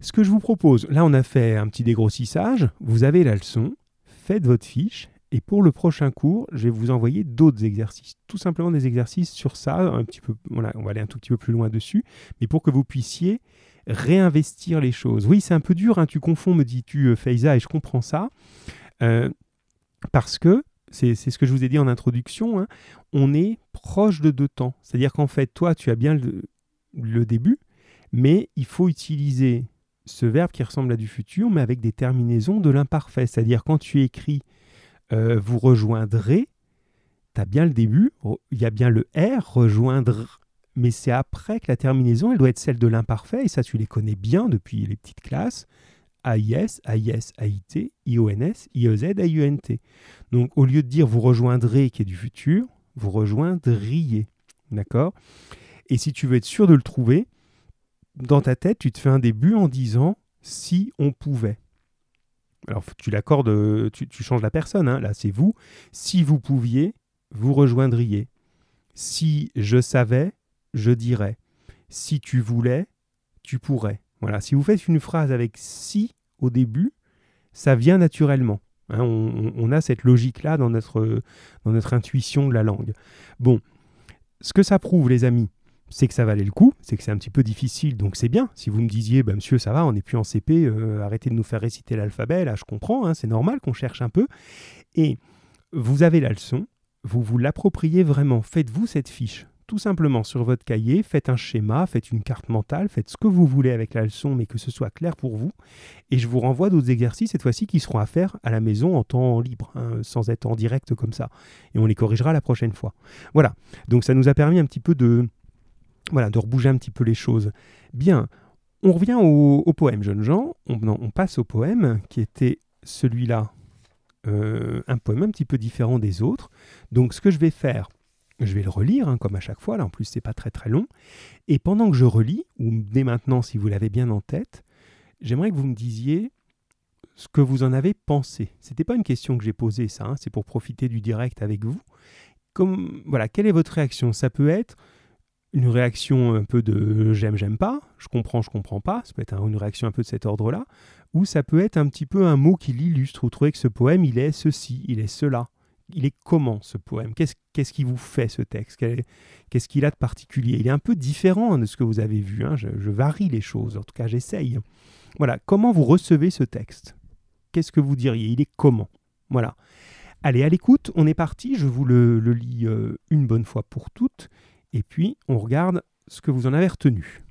Ce que je vous propose, là on a fait un petit dégrossissage, vous avez la leçon, faites votre fiche et pour le prochain cours, je vais vous envoyer d'autres exercices. Tout simplement des exercices sur ça, un petit peu, voilà, on va aller un tout petit peu plus loin dessus, mais pour que vous puissiez réinvestir les choses. Oui, c'est un peu dur, hein, tu confonds, me dis-tu, euh, Faiza, et je comprends ça. Euh, parce que c'est ce que je vous ai dit en introduction, hein, on est proche de deux temps. C'est-à-dire qu'en fait, toi, tu as bien le, début, mais il faut utiliser ce verbe qui ressemble à du futur, mais avec des terminaisons de l'imparfait. C'est-à-dire quand tu écris euh, vous rejoindrez, tu as bien le début, il y a bien le R, rejoindre, mais c'est après que la terminaison, elle doit être celle de l'imparfait, et ça tu les connais bien depuis les petites classes. AIS, AIS, AIT, IONS, IEZ, AIUNT. Donc au lieu de dire vous rejoindrez qui est du futur, vous rejoindriez. D'accord? Et si tu veux être sûr de le trouver, dans ta tête, tu te fais un début en disant si on pouvait. Alors tu l'accordes, tu, changes la personne, hein. là c'est vous. Si vous pouviez, vous rejoindriez. Si je savais, je dirais. Si tu voulais, tu pourrais. Voilà, si vous faites une phrase avec si au début, ça vient naturellement. Hein. on, a cette logique-là dans notre, dans notre intuition de la langue. Bon, ce que ça prouve, les amis, c'est que ça valait le coup, c'est que c'est un petit peu difficile, donc c'est bien. Si vous me disiez, bah, monsieur, ça va, on n'est plus en CP, euh, arrêtez de nous faire réciter l'alphabet, là je comprends, hein, c'est normal qu'on cherche un peu. Et vous avez la leçon, vous vous l'appropriez vraiment, faites-vous cette fiche tout simplement sur votre cahier, faites un schéma, faites une carte mentale, faites ce que vous voulez avec la leçon, mais que ce soit clair pour vous. Et je vous renvoie d'autres exercices, cette fois-ci, qui seront à faire à la maison en temps libre, hein, sans être en direct comme ça. Et on les corrigera la prochaine fois. Voilà, donc ça nous a permis un petit peu de, voilà, de rebouger un petit peu les choses. Bien, on revient au, poème, jeunes gens. On, passe au poème qui était celui-là, euh, un poème un petit peu différent des autres. Donc ce que je vais faire je vais le relire, hein, comme à chaque fois. Là, en plus, c'est pas très très long. Et pendant que je relis, ou dès maintenant, si vous l'avez bien en tête, j'aimerais que vous me disiez ce que vous en avez pensé. C'était pas une question que j'ai posée, ça. Hein, c'est pour profiter du direct avec vous. Comme voilà, quelle est votre réaction? Ça peut être une réaction un peu de j'aime, j'aime pas, je comprends, je comprends pas, ça peut être une réaction un peu de cet ordre-là, ou ça peut être un petit peu un mot qui l'illustre, vous trouvez que ce poème, il est ceci, il est cela il est comment ce poème? Qu'est-ce qui vous fait ce texte? Qu'est-ce qu'il a de particulier? Il est un peu différent de ce que vous avez vu. Hein. Je, varie les choses, en tout cas j'essaye. Voilà, comment vous recevez ce texte? Qu'est-ce que vous diriez? Il est comment? Voilà. Allez, à l'écoute, on est parti. Je vous le, lis euh, une bonne fois pour toutes. Et puis, on regarde ce que vous en avez retenu.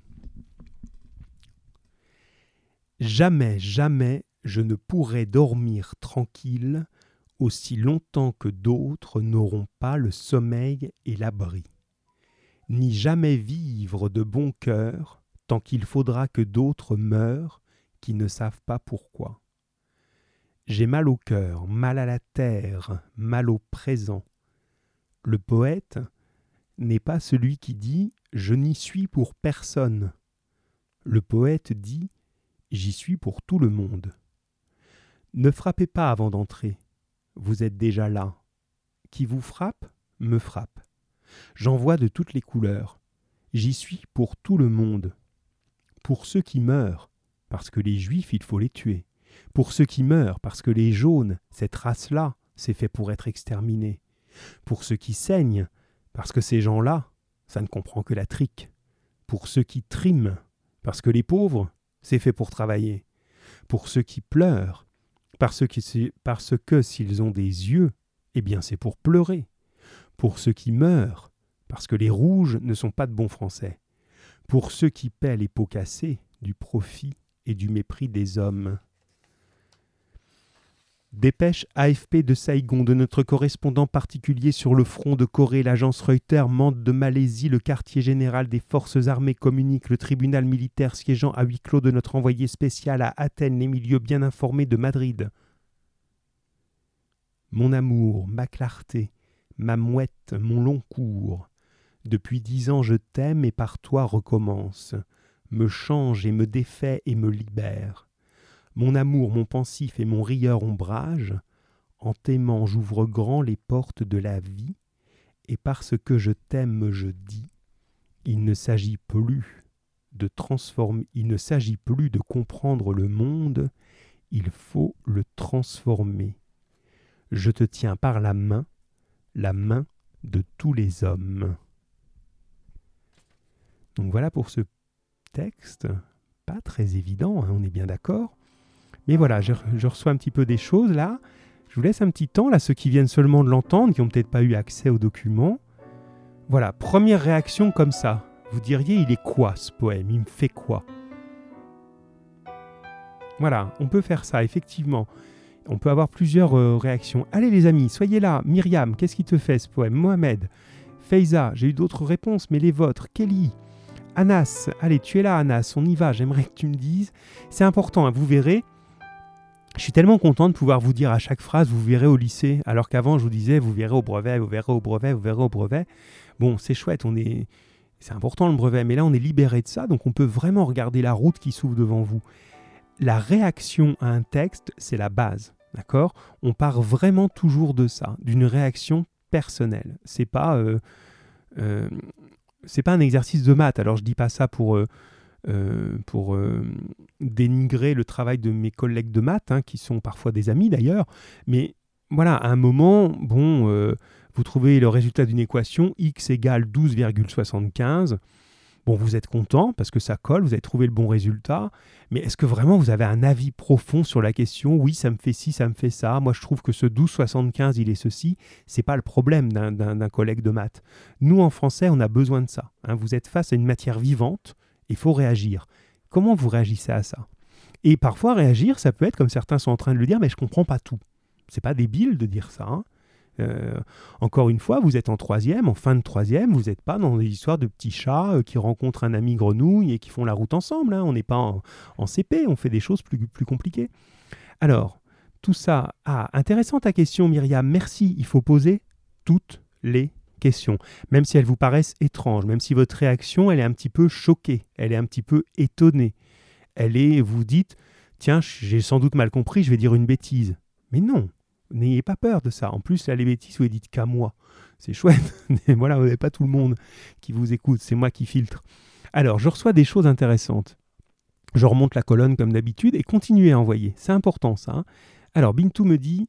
Jamais, jamais je ne pourrai dormir tranquille aussi longtemps que d'autres n'auront pas le sommeil et l'abri, ni jamais vivre de bon cœur tant qu'il faudra que d'autres meurent qui ne savent pas pourquoi. J'ai mal au cœur, mal à la terre, mal au présent. Le poète n'est pas celui qui dit Je n'y suis pour personne. Le poète dit J'y suis pour tout le monde. Ne frappez pas avant d'entrer vous êtes déjà là. Qui vous frappe, me frappe. J'en vois de toutes les couleurs. J'y suis pour tout le monde. Pour ceux qui meurent, parce que les juifs, il faut les tuer. Pour ceux qui meurent, parce que les jaunes, cette race-là, c'est fait pour être exterminée. Pour ceux qui saignent, parce que ces gens-là, ça ne comprend que la trique. Pour ceux qui triment, parce que les pauvres, c'est fait pour travailler. Pour ceux qui pleurent, parce que, parce que s'ils ont des yeux, eh bien c'est pour pleurer. Pour ceux qui meurent, parce que les rouges ne sont pas de bons Français. Pour ceux qui paient les pots cassés, du profit et du mépris des hommes. Dépêche AFP de Saigon de notre correspondant particulier sur le front de Corée, l'agence Reuters, Mande de Malaisie, le quartier général des forces armées communique, le tribunal militaire siégeant à huis clos de notre envoyé spécial à Athènes, les milieux bien informés de Madrid. Mon amour, ma clarté, ma mouette, mon long cours, depuis dix ans je t'aime et par toi recommence, me change et me défait et me libère mon amour, mon pensif et mon rieur ombrage, en t'aimant j'ouvre grand les portes de la vie, et parce que je t'aime je dis, il ne s'agit plus de transformer, il ne s'agit plus de comprendre le monde, il faut le transformer. Je te tiens par la main, la main de tous les hommes. Donc voilà pour ce texte, pas très évident, hein, on est bien d'accord. Mais voilà, je, reçois un petit peu des choses là. Je vous laisse un petit temps, là, ceux qui viennent seulement de l'entendre, qui n'ont peut-être pas eu accès au document. Voilà, première réaction comme ça. Vous diriez, il est quoi ce poème? Il me fait quoi? Voilà, on peut faire ça, effectivement. On peut avoir plusieurs euh, réactions. Allez les amis, soyez là. Myriam, qu'est-ce qui te fait ce poème? Mohamed, Feiza, j'ai eu d'autres réponses, mais les vôtres. Kelly, Anas, allez, tu es là Anas, on y va, j'aimerais que tu me dises. C'est important, hein, vous verrez. Je suis tellement content de pouvoir vous dire à chaque phrase, vous verrez au lycée, alors qu'avant je vous disais, vous verrez au brevet, vous verrez au brevet, vous verrez au brevet. Bon, c'est chouette, on est, c'est important le brevet, mais là on est libéré de ça, donc on peut vraiment regarder la route qui s'ouvre devant vous. La réaction à un texte, c'est la base. D'accord? On part vraiment toujours de ça, d'une réaction personnelle. C'est pas, euh, euh, c'est pas un exercice de maths. Alors je dis pas ça pour, euh, pour dénigrer le travail de mes collègues de maths, hein, qui sont parfois des amis d'ailleurs. Mais voilà, à un moment, bon, vous trouvez le résultat d'une équation x égale 12,75. Bon, vous êtes content parce que ça colle, vous avez trouvé le bon résultat, mais est-ce que vraiment vous avez un avis profond sur la question? Oui, ça me fait ci, ça me fait ça. Moi, je trouve que ce 12,75, il est ceci. C'est pas le problème d'un collègue de maths. Nous, en français, on a besoin de ça. Hein. Vous êtes face à une matière vivante, il faut réagir. Comment vous réagissez à ça? Et parfois, réagir, ça peut être comme certains sont en train de le dire, mais je comprends pas tout. C'est pas débile de dire ça. Hein. Euh, encore une fois, vous êtes en troisième, en fin de troisième, vous n'êtes pas dans des histoires de petits chats euh, qui rencontrent un ami grenouille et qui font la route ensemble. Hein. On n'est pas en, CP, on fait des choses plus, plus compliquées. Alors, tout ça. Ah, intéressante ta question, Myriam. Merci. Il faut poser toutes les questions, même si elles vous paraissent étranges, même si votre réaction, elle est un petit peu choquée, elle est un petit peu étonnée. Elle est, vous dites, tiens, j'ai sans doute mal compris, je vais dire une bêtise. Mais non, N'ayez pas peur de ça. En plus, là, les bêtises, vous dites qu'à moi. C'est chouette. Mais voilà, vous n'avez pas tout le monde qui vous écoute. C'est moi qui filtre. Alors, je reçois des choses intéressantes. Je remonte la colonne comme d'habitude et continuez à envoyer. C'est important ça. Hein. Alors, Bintou me dit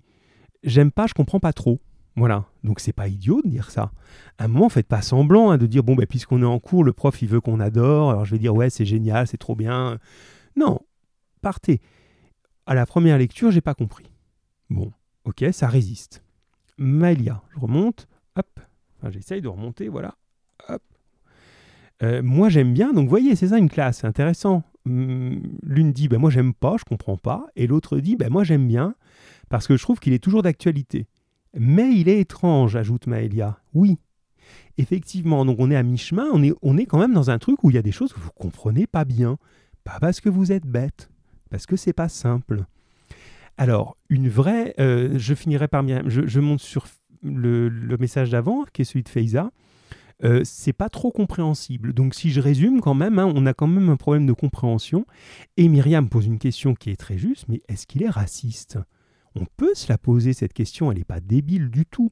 J'aime pas, je comprends pas trop. Voilà. Donc, c'est pas idiot de dire ça. À un moment, faites pas semblant hein, de dire Bon, ben, puisqu'on est en cours, le prof, il veut qu'on adore. Alors, je vais dire Ouais, c'est génial, c'est trop bien. Non, partez. À la première lecture, j'ai pas compris. Bon, Ok, ça résiste. Malia, je remonte. Hop. Enfin, j'essaye de remonter, voilà. Hop. Euh, moi, j'aime bien. Donc, vous voyez, c'est ça une classe. C'est intéressant. Hum, l'une dit, ben, moi, j'aime pas, je comprends pas. Et l'autre dit, ben, moi, j'aime bien parce que je trouve qu'il est toujours d'actualité. Mais il est étrange, ajoute Maëlia. Oui, effectivement, donc on est à mi-chemin, on est, quand même dans un truc où il y a des choses que vous comprenez pas bien. Pas parce que vous êtes bête, parce que c'est pas simple. Alors, une vraie, euh, je finirai par je, je monte sur le, message d'avant, qui est celui de Feiza. Euh, c'est pas trop compréhensible. Donc, si je résume quand même, hein, on a quand même un problème de compréhension. Et Myriam pose une question qui est très juste, mais est-ce qu'il est raciste? On peut se la poser, cette question, elle n'est pas débile du tout.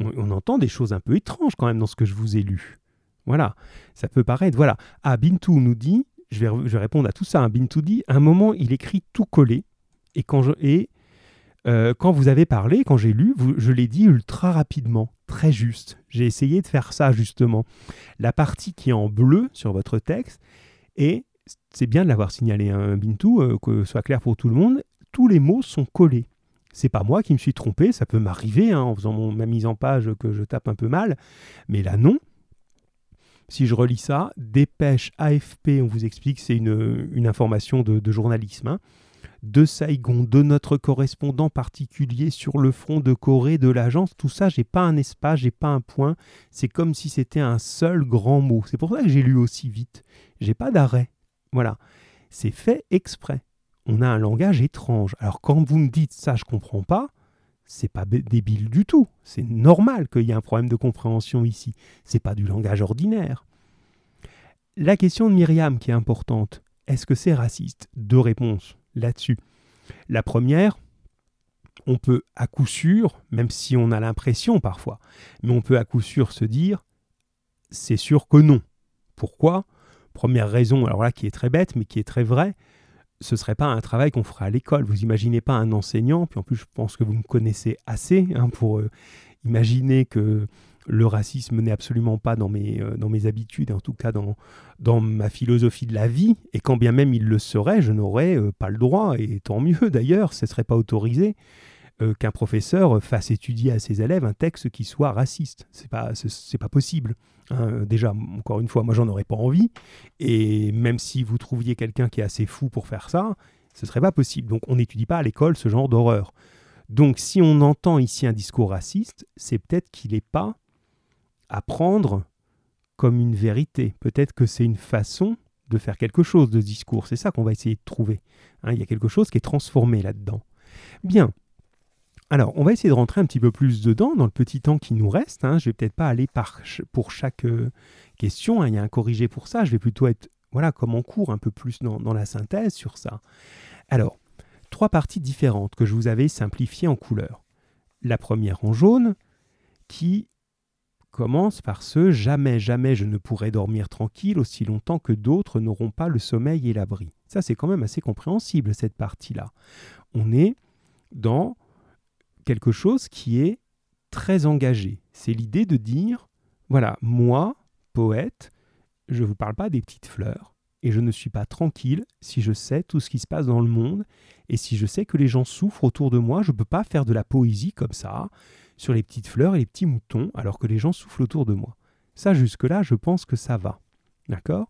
On, entend des choses un peu étranges quand même dans ce que je vous ai lu. Voilà, ça peut paraître. Voilà. Ah, Bintou nous dit, je vais, répondre à tout ça. Hein. Bintou dit, à un moment, il écrit tout collé. Et quand, je, euh, quand vous avez parlé, quand j'ai lu, je l'ai dit ultra rapidement, très juste. J'ai essayé de faire ça justement. La partie qui est en bleu sur votre texte, et c'est bien de l'avoir signalé, hein, Bintou, euh, que ce soit clair pour tout le monde, tous les mots sont collés. C'est pas moi qui me suis trompé, ça peut m'arriver hein, en faisant ma mise en page que je tape un peu mal, mais là non. Si je relis ça, dépêche AFP, on vous explique, c'est une, une, information de, de journalisme. Hein de Saigon, de notre correspondant particulier sur le front de Corée, de l'agence, tout ça, j'ai pas un espace, j'ai pas un point, c'est comme si c'était un seul grand mot. C'est pour ça que j'ai lu aussi vite. J'ai pas d'arrêt. Voilà. C'est fait exprès. On a un langage étrange. Alors quand vous me dites ça, je comprends pas, c'est pas débile du tout. C'est normal qu'il y ait un problème de compréhension ici. C'est pas du langage ordinaire. La question de Myriam qui est importante, est-ce que c'est raciste? Deux réponses là-dessus. La première, on peut à coup sûr, même si on a l'impression parfois, mais on peut à coup sûr se dire, c'est sûr que non. Pourquoi? Première raison, alors là qui est très bête, mais qui est très vraie, ce ne serait pas un travail qu'on ferait à l'école. Vous imaginez pas un enseignant, puis en plus je pense que vous me connaissez assez hein, pour euh, imaginer que le racisme n'est absolument pas dans mes, euh, dans habitudes, en tout cas dans, dans ma philosophie de la vie, et quand bien même il le serait, je n'aurais euh, pas le droit, et tant mieux d'ailleurs, ce ne serait pas autorisé. Euh, qu'un professeur fasse étudier à ses élèves un texte qui soit raciste. C'est pas, c'est pas possible. Hein. Déjà, encore une fois, moi j'en aurais pas envie. Et même si vous trouviez quelqu'un qui est assez fou pour faire ça, ce serait pas possible. Donc on n'étudie pas à l'école ce genre d'horreur. Donc si on entend ici un discours raciste, c'est peut-être qu'il n'est pas à prendre comme une vérité. Peut-être que c'est une façon de faire quelque chose de ce discours. C'est ça qu'on va essayer de trouver. Hein. il y a quelque chose qui est transformé là-dedans. Bien. Alors, on va essayer de rentrer un petit peu plus dedans dans le petit temps qui nous reste. Hein. Je vais peut-être pas aller pour chaque euh, question. Hein. Il y a un corrigé pour ça. Je vais plutôt être, voilà, comme en cours, un peu plus dans, la synthèse sur ça. Alors, trois parties différentes que je vous avais simplifiées en couleur. La première en jaune, qui commence par ce Jamais, jamais je ne pourrai dormir tranquille aussi longtemps que d'autres n'auront pas le sommeil et l'abri. Ça, c'est quand même assez compréhensible, cette partie-là. On est dans quelque chose qui est très engagé. C'est l'idée de dire, voilà, moi, poète, je ne vous parle pas des petites fleurs, et je ne suis pas tranquille si je sais tout ce qui se passe dans le monde, et si je sais que les gens souffrent autour de moi, je ne peux pas faire de la poésie comme ça, sur les petites fleurs et les petits moutons, alors que les gens soufflent autour de moi. Ça, jusque-là, je pense que ça va. D'accord?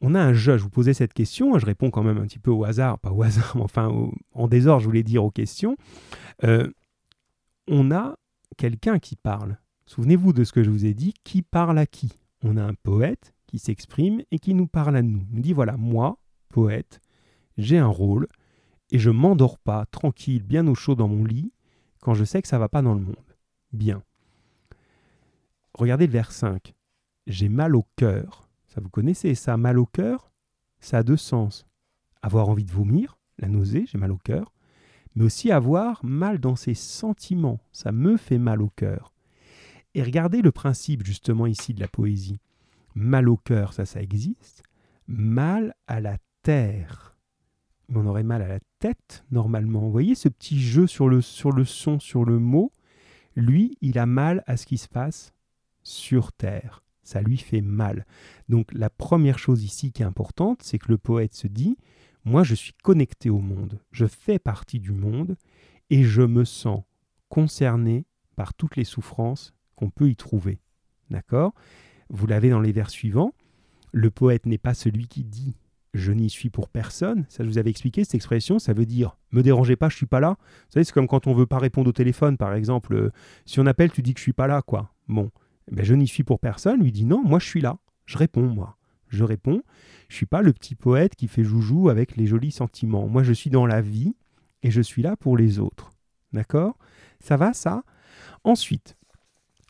On a un jeu, je vous posais cette question, je réponds quand même un petit peu au hasard, pas au hasard, mais enfin en désordre, je voulais dire aux questions. Euh, on a quelqu'un qui parle. Souvenez-vous de ce que je vous ai dit, qui parle à qui? On a un poète qui s'exprime et qui nous parle à nous. Il nous dit voilà, moi, poète, j'ai un rôle et je m'endors pas tranquille, bien au chaud dans mon lit quand je sais que ça va pas dans le monde. Bien. Regardez le vers 5. J'ai mal au cœur. Vous connaissez ça, mal au cœur Ça a deux sens. Avoir envie de vomir, la nausée, j'ai mal au cœur, mais aussi avoir mal dans ses sentiments, ça me fait mal au cœur. Et regardez le principe justement ici de la poésie. Mal au cœur, ça, ça existe. Mal à la terre on aurait mal à la tête normalement. Vous voyez ce petit jeu sur le son, sur le mot? Lui, il a mal à ce qui se passe sur Terre. Ça lui fait mal. Donc la première chose ici qui est importante, c'est que le poète se dit, moi je suis connecté au monde, je fais partie du monde et je me sens concerné par toutes les souffrances qu'on peut y trouver. D'accord? Vous l'avez dans les vers suivants. Le poète n'est pas celui qui dit je n'y suis pour personne. Ça, je vous avais expliqué cette expression. Ça veut dire me dérangez pas, je suis pas là. Vous savez, c'est comme quand on veut pas répondre au téléphone, par exemple. Euh, si on appelle, tu dis que je suis pas là, quoi. Bon, ben, je n'y suis pour personne. Lui dit non, moi je suis là. Je réponds, moi. Je réponds. Je suis pas le petit poète qui fait joujou avec les jolis sentiments. Moi, je suis dans la vie et je suis là pour les autres. D'accord? Ça va, ça? Ensuite,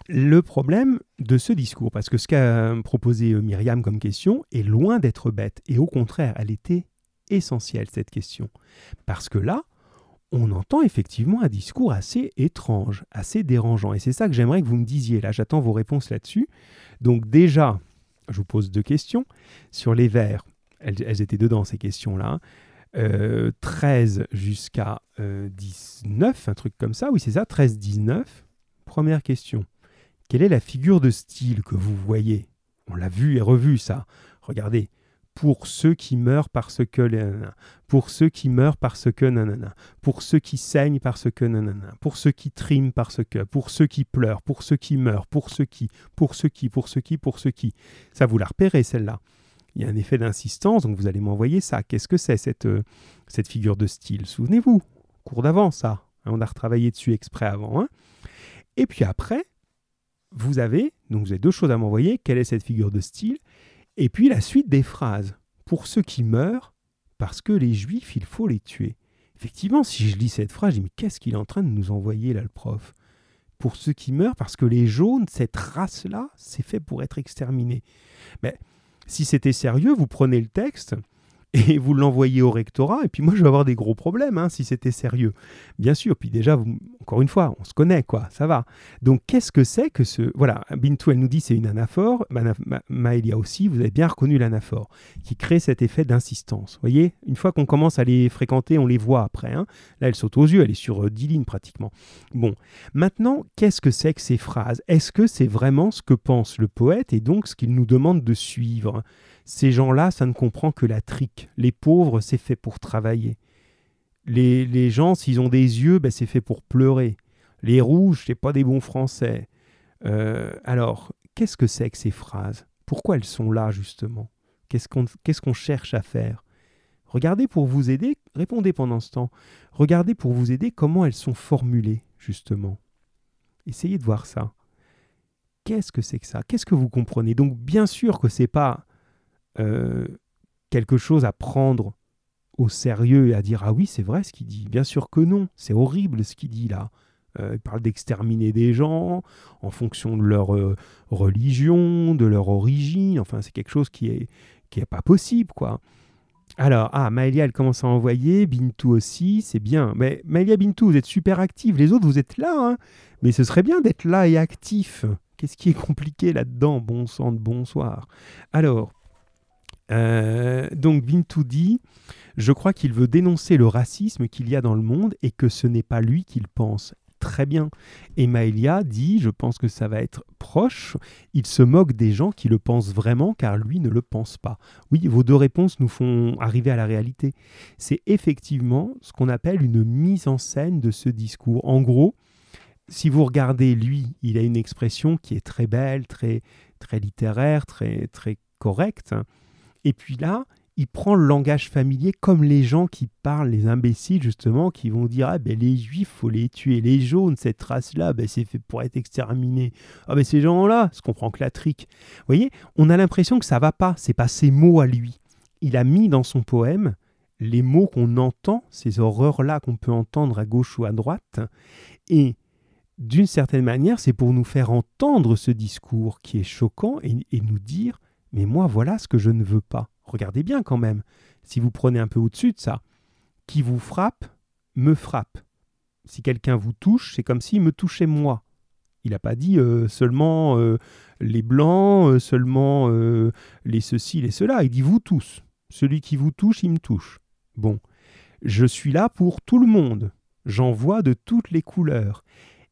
le problème de ce discours, parce que ce qu'a proposé euh, Myriam comme question est loin d'être bête, et au contraire, elle était essentielle, cette question. Parce que là, on entend effectivement un discours assez étrange, assez dérangeant, et c'est ça que j'aimerais que vous me disiez. Là, j'attends vos réponses là-dessus. Donc déjà, je vous pose deux questions. Sur les vers, elles, étaient dedans, ces questions-là. 13 euh, jusqu'à 19, euh, un truc comme ça, oui c'est ça, 13-19. Première question. Quelle est la figure de style que vous voyez? On l'a vu et revu ça. Regardez. Pour ceux qui meurent parce que pour ceux qui meurent parce que nanana, pour ceux qui saignent parce que nanana, pour ceux qui triment parce que, pour ceux qui pleurent, pour ceux qui meurent, pour ceux qui, pour ceux qui, pour ceux qui, pour ceux qui. Ça vous la repérez celle-là. Il y a un effet d'insistance, donc vous allez m'envoyer ça. Qu'est-ce que c'est cette, euh, cette figure de style? Souvenez-vous, cours d'avant ça. On a retravaillé dessus exprès avant. Hein. Et puis après, vous avez, donc vous avez deux choses à m'envoyer, quelle est cette figure de style, et puis la suite des phrases. Pour ceux qui meurent, parce que les juifs, il faut les tuer. Effectivement, si je lis cette phrase, je dis mais qu'est-ce qu'il est en train de nous envoyer là, le prof? Pour ceux qui meurent, parce que les jaunes, cette race-là, c'est fait pour être exterminée. Mais si c'était sérieux, vous prenez le texte, et vous l'envoyez au rectorat, et puis moi je vais avoir des gros problèmes hein, si c'était sérieux. Bien sûr, puis déjà, encore une fois, on se connaît, quoi, ça va. Donc qu'est-ce que c'est que ce... Voilà, Bintou, elle nous dit c'est une anaphore, Maëlia aussi, vous avez bien reconnu l'anaphore, qui crée cet effet d'insistance. Vous voyez, une fois qu'on commence à les fréquenter, on les voit après. Hein. Là, elle saute aux yeux, elle est sur 10 euh, lignes pratiquement. Bon, maintenant, qu'est-ce que c'est que ces phrases? Est-ce que c'est vraiment ce que pense le poète et donc ce qu'il nous demande de suivre? Ces gens-là, ça ne comprend que la trique. Les pauvres, c'est fait pour travailler. Les, gens, s'ils ont des yeux, ben, c'est fait pour pleurer. Les rouges, c'est pas des bons français. Euh, alors, qu'est-ce que c'est que ces phrases? Pourquoi elles sont là, justement? Qu'est-ce qu'on cherche à faire? Regardez pour vous aider, répondez pendant ce temps. Regardez pour vous aider comment elles sont formulées, justement. Essayez de voir ça. Qu'est-ce que c'est que ça? Qu'est-ce que vous comprenez? Donc, bien sûr que c'est pas euh, quelque chose à prendre au sérieux et à dire ah oui c'est vrai ce qu'il dit. Bien sûr que non, c'est horrible ce qu'il dit là. Euh, il parle d'exterminer des gens en fonction de leur euh, religion, de leur origine. Enfin, c'est quelque chose qui est qui est pas possible quoi. Alors, ah, Maëlia, elle commence à envoyer, Bintou aussi, c'est bien. Mais Maëlia, Bintou, vous êtes super active. Les autres, vous êtes là, hein Mais ce serait bien d'être là et actif. Qu'est-ce qui est compliqué là-dedans? Bon sang de bonsoir. Alors, euh, donc Bintou dit Je crois qu'il veut dénoncer le racisme qu'il y a dans le monde et que ce n'est pas lui qu'il pense très bien. Et Maëlia dit, je pense que ça va être proche, il se moque des gens qui le pensent vraiment car lui ne le pense pas. Oui, vos deux réponses nous font arriver à la réalité. C'est effectivement ce qu'on appelle une mise en scène de ce discours. En gros, si vous regardez lui, il a une expression qui est très belle, très, très littéraire, très, très correcte. Et puis là, il prend le langage familier comme les gens qui parlent, les imbéciles justement, qui vont dire ah ben les juifs faut les tuer, les jaunes cette race là, ben c'est fait pour être exterminé. Ah ben ces gens là, se comprend que la trique. Vous voyez, on a l'impression que ça va pas, c'est pas ses mots à lui. Il a mis dans son poème les mots qu'on entend, ces horreurs là qu'on peut entendre à gauche ou à droite, et d'une certaine manière, c'est pour nous faire entendre ce discours qui est choquant et nous dire mais moi voilà ce que je ne veux pas regardez bien quand même, si vous prenez un peu au-dessus de ça, qui vous frappe, me frappe. Si quelqu'un vous touche, c'est comme s'il me touchait moi. Il n'a pas dit euh, seulement euh, les blancs, euh, seulement les ceci, les cela. Il dit vous tous. Celui qui vous touche, il me touche. Bon, je suis là pour tout le monde. J'en vois de toutes les couleurs.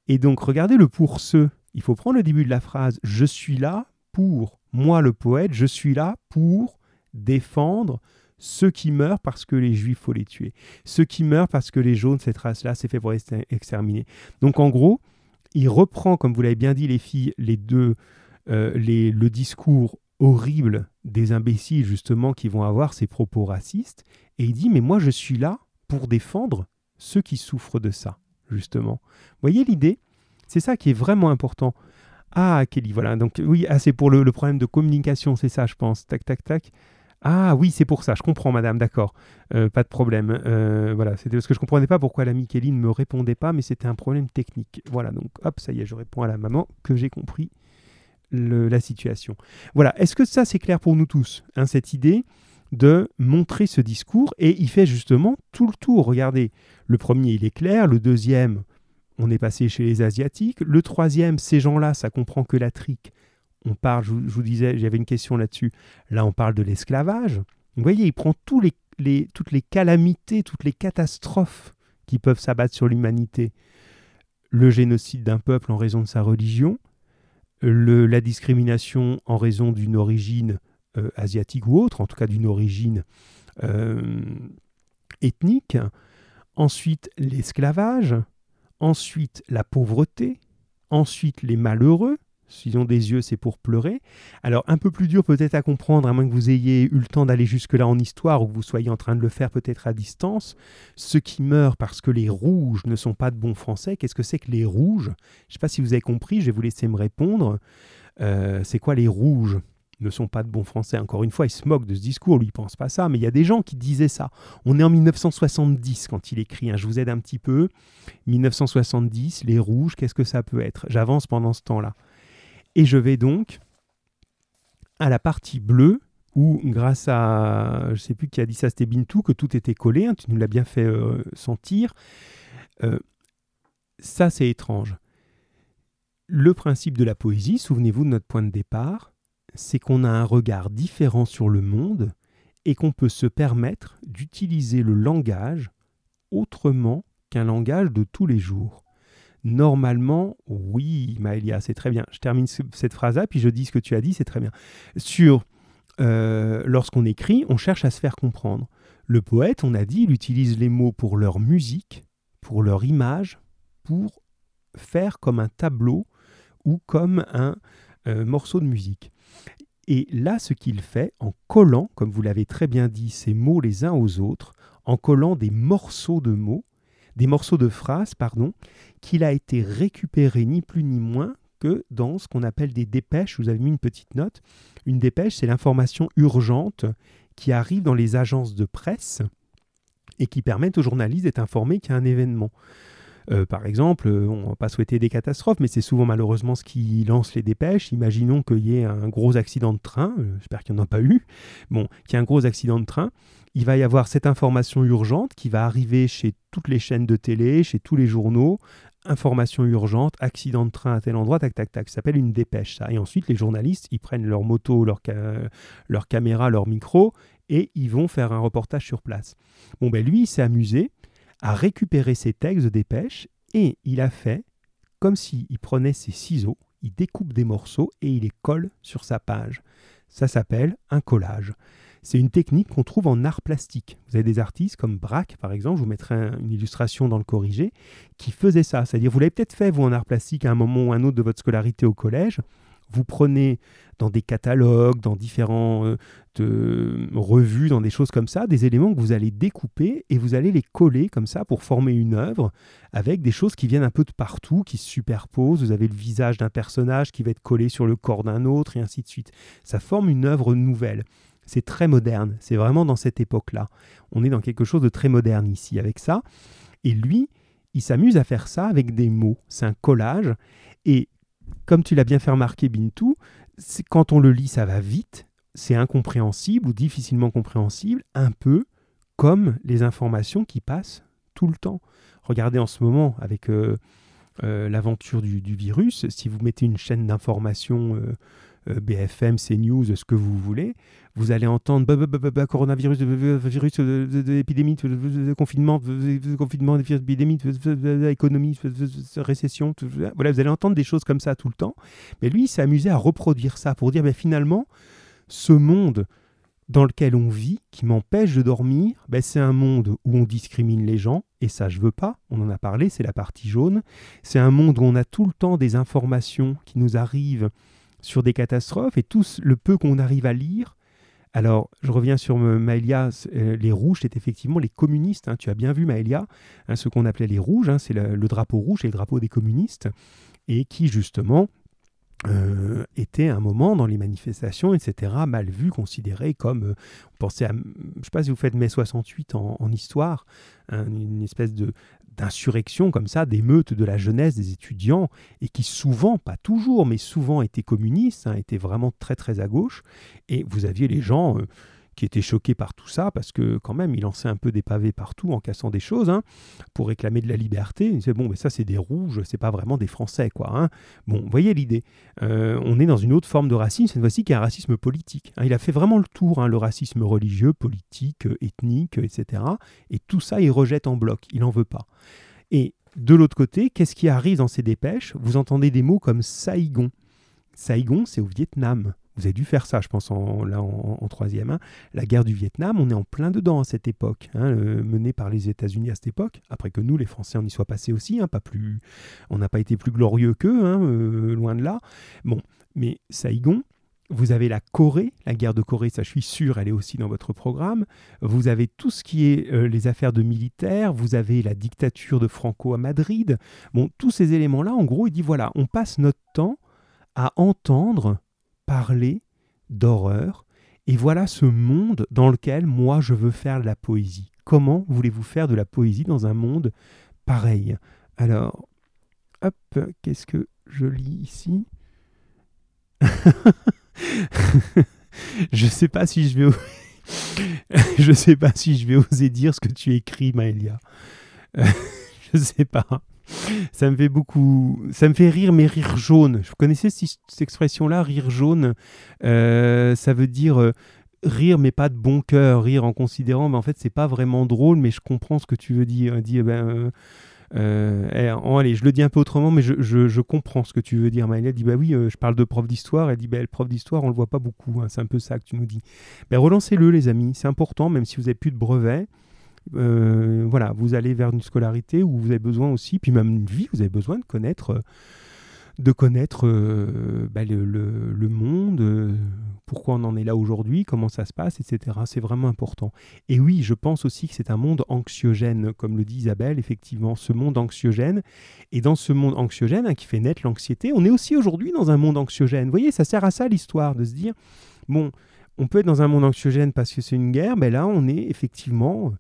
Et donc, regardez le pour ceux. Il faut prendre le début de la phrase. Je suis là pour. Moi, le poète, je suis là pour défendre ceux qui meurent parce que les juifs, faut les tuer. Ceux qui meurent parce que les jaunes, cette race-là, c'est fait pour exterminer. Donc en gros, il reprend, comme vous l'avez bien dit les filles, les deux, euh, les, le discours horrible des imbéciles justement qui vont avoir ces propos racistes, et il dit, mais moi je suis là pour défendre ceux qui souffrent de ça, justement. Vous voyez l'idée? C'est ça qui est vraiment important. Ah, Kelly, voilà. Donc oui, ah, c'est pour le, problème de communication, c'est ça, je pense. Tac, tac, tac. Ah oui, c'est pour ça, je comprends madame, d'accord, euh, pas de problème. Euh, voilà, c'était parce que je ne comprenais pas pourquoi l'ami Kelly ne me répondait pas, mais c'était un problème technique. Voilà, donc hop, ça y est, je réponds à la maman que j'ai compris la situation. Voilà, est-ce que ça c'est clair pour nous tous, hein, cette idée de montrer ce discours? Et il fait justement tout le tour. Regardez, le premier il est clair, le deuxième on est passé chez les Asiatiques, le troisième, ces gens-là, ça comprend que la trique on parle, je vous, disais, j'avais une question là-dessus, là on parle de l'esclavage. Vous voyez, il prend toutes les calamités, toutes les catastrophes qui peuvent s'abattre sur l'humanité. Le génocide d'un peuple en raison de sa religion, la discrimination en raison d'une origine euh, asiatique ou autre, en tout cas d'une origine euh, ethnique, ensuite l'esclavage, ensuite la pauvreté, ensuite les malheureux, S'ils ont des yeux, c'est pour pleurer. Alors, un peu plus dur peut-être à comprendre, à moins que vous ayez eu le temps d'aller jusque-là en histoire ou que vous soyez en train de le faire peut-être à distance. Ceux qui meurent parce que les rouges ne sont pas de bons français, qu'est-ce que c'est que les rouges? Je ne sais pas si vous avez compris, je vais vous laisser me répondre. Euh, c'est quoi les rouges? Ne sont pas de bons français. Encore une fois, il se moque de ce discours, lui, il pense pas ça, mais il y a des gens qui disaient ça. On est en 1970 quand il écrit, hein. je vous aide un petit peu. 1970, les rouges, qu'est-ce que ça peut être? J'avance pendant ce temps-là. Et je vais donc à la partie bleue où, grâce à, je sais plus qui a dit ça, c'était Bintou, que tout était collé, hein, tu nous l'as bien fait euh, sentir. Euh, ça, c'est étrange. Le principe de la poésie, souvenez-vous de notre point de départ, c'est qu'on a un regard différent sur le monde et qu'on peut se permettre d'utiliser le langage autrement qu'un langage de tous les jours. Normalement, oui, Maëlia, c'est très bien. Je termine cette phrase-là, puis je dis ce que tu as dit, c'est très bien. Sur lorsqu'on écrit, on cherche à se faire comprendre. Le poète, on a dit, il utilise les mots pour leur musique, pour leur image, pour faire comme un tableau ou comme un morceau de musique. Et là, ce qu'il fait, en collant, comme vous l'avez très bien dit, ces mots les uns aux autres, en collant des morceaux de mots, des morceaux de phrases, pardon, qu'il a été récupéré ni plus ni moins que dans ce qu'on appelle des dépêches. Vous avez mis une petite note. Une dépêche, c'est l'information urgente qui arrive dans les agences de presse et qui permettent aux journalistes d'être informés qu'il y a un événement. Euh, par exemple, euh, on va pas souhaiter des catastrophes, mais c'est souvent malheureusement ce qui lance les dépêches. Imaginons qu'il y ait un gros accident de train, euh, j'espère qu'il n'y en a pas eu, bon, qu'il y ait un gros accident de train. Il va y avoir cette information urgente qui va arriver chez toutes les chaînes de télé, chez tous les journaux. Information urgente, accident de train à tel endroit, tac, tac, tac. Ça s'appelle une dépêche, ça. Et ensuite, les journalistes, ils prennent leur moto, leur, leur caméra, leur micro, et ils vont faire un reportage sur place. Bon, ben lui, il s'est amusé a récupéré ces textes de dépêche et il a fait comme s'il prenait ses ciseaux, il découpe des morceaux et il les colle sur sa page. Ça s'appelle un collage. C'est une technique qu'on trouve en art plastique. Vous avez des artistes comme Braque, par exemple, je vous mettrai une illustration dans le corrigé, qui faisaient ça. C'est-à-dire, vous l'avez peut-être fait, vous, en art plastique, à un moment ou un autre de votre scolarité au collège. Vous prenez dans des catalogues, dans différentes euh, revues, dans des choses comme ça, des éléments que vous allez découper et vous allez les coller comme ça pour former une œuvre avec des choses qui viennent un peu de partout, qui se superposent. Vous avez le visage d'un personnage qui va être collé sur le corps d'un autre et ainsi de suite. Ça forme une œuvre nouvelle. C'est très moderne. C'est vraiment dans cette époque-là. On est dans quelque chose de très moderne ici avec ça. Et lui, il s'amuse à faire ça avec des mots. C'est un collage. Et comme tu l'as bien fait remarquer, Bintou, quand on le lit, ça va vite, c'est incompréhensible ou difficilement compréhensible, un peu comme les informations qui passent tout le temps. Regardez en ce moment avec euh, euh, l'aventure du, virus, si vous mettez une chaîne d'information euh, BFM, CNews, ce que vous voulez, vous allez entendre coronavirus, virus, épidémie, confinement, confinement, épidémie, économie, récession. Voilà, vous allez entendre des choses comme ça tout le temps. Mais lui, il s'est amusé à reproduire ça pour dire, finalement, ce monde dans lequel on vit, qui m'empêche de dormir, ben c'est un monde où on discrimine les gens, et ça je veux pas, on en a parlé, c'est la partie jaune. C'est un monde où on a tout le temps des informations qui nous arrivent sur des catastrophes, et tout le peu qu'on arrive à lire, alors, je reviens sur Maëlia. Euh, les rouges, c'est effectivement les communistes. Hein. Tu as bien vu, Maëlia, hein, ce qu'on appelait les rouges. Hein, c'est le, drapeau rouge et le drapeau des communistes. Et qui, justement, euh, était un moment dans les manifestations, etc., mal vu, considéré comme, euh, on pensait à, je ne sais pas si vous faites mai 68 en, en histoire, une espèce de, d'insurrection comme ça, d'émeutes de la jeunesse, des étudiants, et qui souvent, pas toujours, mais souvent étaient communistes, hein, étaient vraiment très très à gauche, et vous aviez les gens euh, qui étaient choqués par tout ça, parce que quand même, ils lançaient un peu des pavés partout en cassant des choses, hein, pour réclamer de la liberté. Ils disaient, bon, mais ça c'est des rouges, c'est pas vraiment des Français, quoi. Hein. Bon, voyez l'idée. Euh, on est dans une autre forme de racisme, cette fois-ci qui est un racisme politique. il a fait vraiment le tour, le racisme religieux, politique, ethnique, etc. Et tout ça, il rejette en bloc, il n'en veut pas. Et de l'autre côté, qu'est-ce qui arrive dans ces dépêches? Vous entendez des mots comme Saigon. Saigon, c'est au Vietnam. Vous avez dû faire ça, je pense, en, là, en, troisième. Hein. La guerre du Vietnam, on est en plein dedans à cette époque, hein, menée par les États-Unis à cette époque. Après que nous, les Français, on y soit passés aussi, hein, pas plus, on n'a pas été plus glorieux qu'eux, euh, loin de là. Bon, mais Saigon, vous avez la Corée, la guerre de Corée, ça je suis sûr, elle est aussi dans votre programme. Vous avez tout ce qui est euh, les affaires de militaires, vous avez la dictature de Franco à Madrid. Bon, tous ces éléments-là, en gros, il dit voilà, on passe notre temps à entendre parler d'horreur, et voilà ce monde dans lequel moi je veux faire de la poésie. Comment voulez-vous faire de la poésie dans un monde pareil? Alors, hop, qu'est-ce que je lis ici? Je sais pas si je vais je sais pas si je vais oser dire ce que tu écris Maëlia. je sais pas. Ça me fait beaucoup. Ça me fait rire, mais rire jaune. Vous connaissez cette, expression-là, rire jaune? Euh, Ça veut dire euh, rire, mais pas de bon cœur. Rire en considérant, mais en fait, c'est pas vraiment drôle, mais je comprends ce que tu veux dire. Ben. Euh, allez, je le dis un peu autrement, mais je, comprends ce que tu veux dire. Maëlle dit Bah oui, je parle de prof d'histoire. Elle dit Bah, le prof d'histoire, on le voit pas beaucoup. Hein, c'est un peu ça que tu nous dis. Ben, relancez-le, les amis. C'est important, même si vous n'avez plus de brevet. Voilà, vous allez vers une scolarité où vous avez besoin aussi, puis même une vie, vous avez besoin de connaître de connaître euh, bah, le, monde, euh, pourquoi on en est là aujourd'hui, comment ça se passe, etc. C'est vraiment important. Et oui, je pense aussi que c'est un monde anxiogène, comme le dit Isabelle, effectivement, ce monde anxiogène. Et dans ce monde anxiogène hein, qui fait naître l'anxiété, on est aussi aujourd'hui dans un monde anxiogène. Vous voyez, ça sert à ça l'histoire, de se dire, bon, on peut être dans un monde anxiogène parce que c'est une guerre, mais là, on est effectivement euh,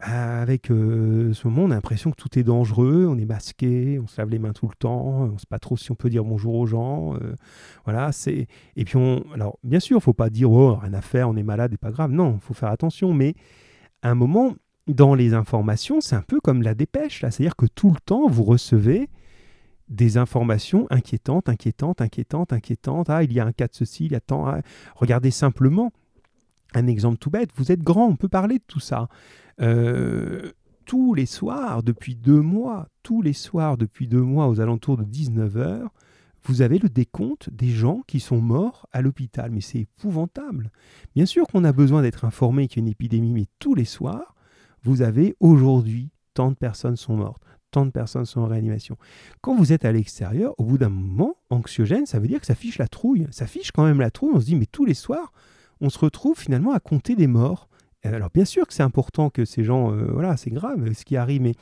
avec euh, ce moment, on a l'impression que tout est dangereux, on est masqué, on se lave les mains tout le temps, on ne sait pas trop si on peut dire bonjour aux gens. Euh, voilà, c'est et puis on, alors bien sûr, il faut pas dire oh rien à faire, on est malade et pas grave. Non, il faut faire attention. Mais à un moment, dans les informations, c'est un peu comme la dépêche là, c'est-à-dire que tout le temps vous recevez des informations inquiétantes, inquiétantes, inquiétantes, inquiétantes. Ah, il y a un cas de ceci, il y a tant. Ah, regardez simplement un exemple tout bête. Vous êtes grand, on peut parler de tout ça. Euh, tous les soirs, depuis deux mois, tous les soirs, depuis deux mois, aux alentours de 19h, vous avez le décompte des gens qui sont morts à l'hôpital. Mais c'est épouvantable. Bien sûr qu'on a besoin d'être informé qu'il y a une épidémie, mais tous les soirs, vous avez aujourd'hui tant de personnes sont mortes, tant de personnes sont en réanimation. Quand vous êtes à l'extérieur, au bout d'un moment, anxiogène, ça veut dire que ça fiche la trouille. Ça fiche quand même la trouille. On se dit, mais tous les soirs, on se retrouve finalement à compter des morts. Alors bien sûr que c'est important que ces gens, euh, voilà, c'est grave ce qui arrive, mais